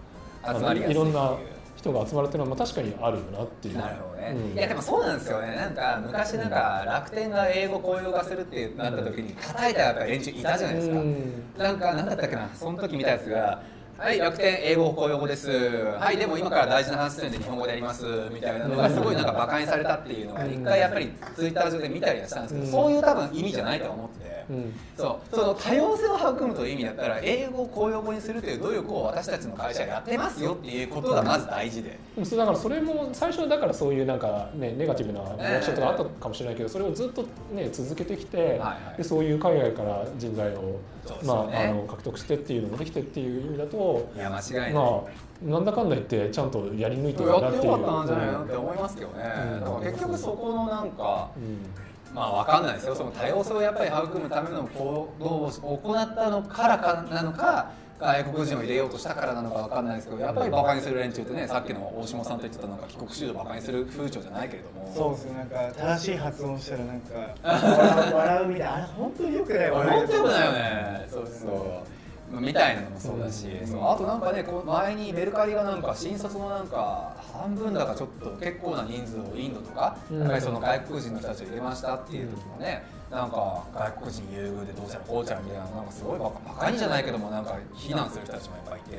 あのいいろんな人が集まるっていうのはまあ確かにあるよなっていう。なるほどね、うん。いやでもそうなんですよね。なんか昔なんか楽天が英語公用化するってなった時に叩いたやっぱ連中いたじゃないですか、うん。なんか何だったっけなその時見たやつがはい楽天英語公用語です。はいでも今から大事な話するんで日本語でやります。みたいなのがすごいなんか馬鹿にされたっていうのが一回やっぱりツイッター上で見たりはしたんですけど、うん。そういう多分意味じゃないと思ってて。うん。そう。その多様性を育むという意味だったら英語を公用語にするという努力を私たちの会社はやってますよっていうことがまず大事で。うだからそれも最初だからそういうなんかねネガティブなリアクションとかあったかもしれないけどそれをずっとね続けてきて、はいはい。でそういう海外から人材を、そうですまああの獲得してっていうのもできてっていう意味だといや間違いない、まあなんだかんだ言ってちゃんとやり抜いてるっていう。ってよかったんじゃないのって思いますけどね、うん。だから結局そこのなんかうん。まあわかんないですよ。その多様性をやっぱり育むための行動を行ったのからかなのか外国人を入れようとしたからなのかわかんないですけどやっぱりバカにする連中ってねさっきの大島さんと言ってたなんか帰国子女をバカにする風潮じゃないけれども。そうですよなんか正しい発音したらなんか 笑う笑うみたいな。あれ本当によくない笑本当よくないよね。そうそうみたいなのもそうだし、うんそうあとなんかね前にメルカリがなんか新卒のなんか半分だかちょっと結構な人数をインドとか、うん。やっぱりその外国人の人たちを入れましたっていう時もね、なんか外国人優遇でどうちゃらこうちゃらみたいななんかすごいバカバカにじゃないけどもなんか非難する人たちもやっぱいて。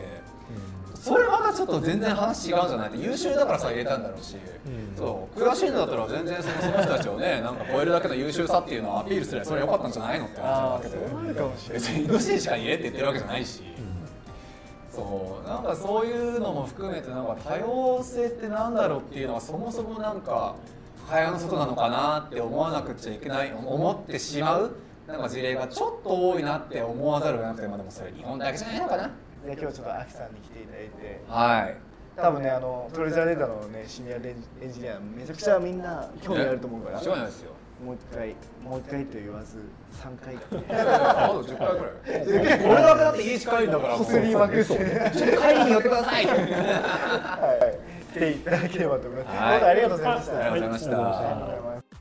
それまたちょっと全然話違うんじゃない？って優秀だからさ入れたんだろうし、うん。そう。悔しいんだったら全然そのその人たちをねなんか超えるだけの優秀さっていうのをアピールすればそれ良かったんじゃないのって話なあわけで。別にインド人しか入れって言ってるわけじゃないし、そう。なんかそういうのも含めてなんか多様性ってなんだろうっていうのはそもそもなんか会話の外なのかなって思わなくちゃいけない。思ってしまう。なんか事例がちょっと多いなって思わざるを得なくてまあでもそれ日本だけじゃないのかなで今日ちょっとアキさんに来ていただいて。はい。多分ねあのトレジャーデータのねシニアエンジニアめちゃくちゃみんな興味あると思うから。間違いないですよ。もう一回もう一回と言わず3回。あと10回ぐらい。俺だけだって家近いんだからこすりまくってちょっと帰りに寄ってくださいはい来ていただければと思います。はいどうもありがとうございました。ありがとうございました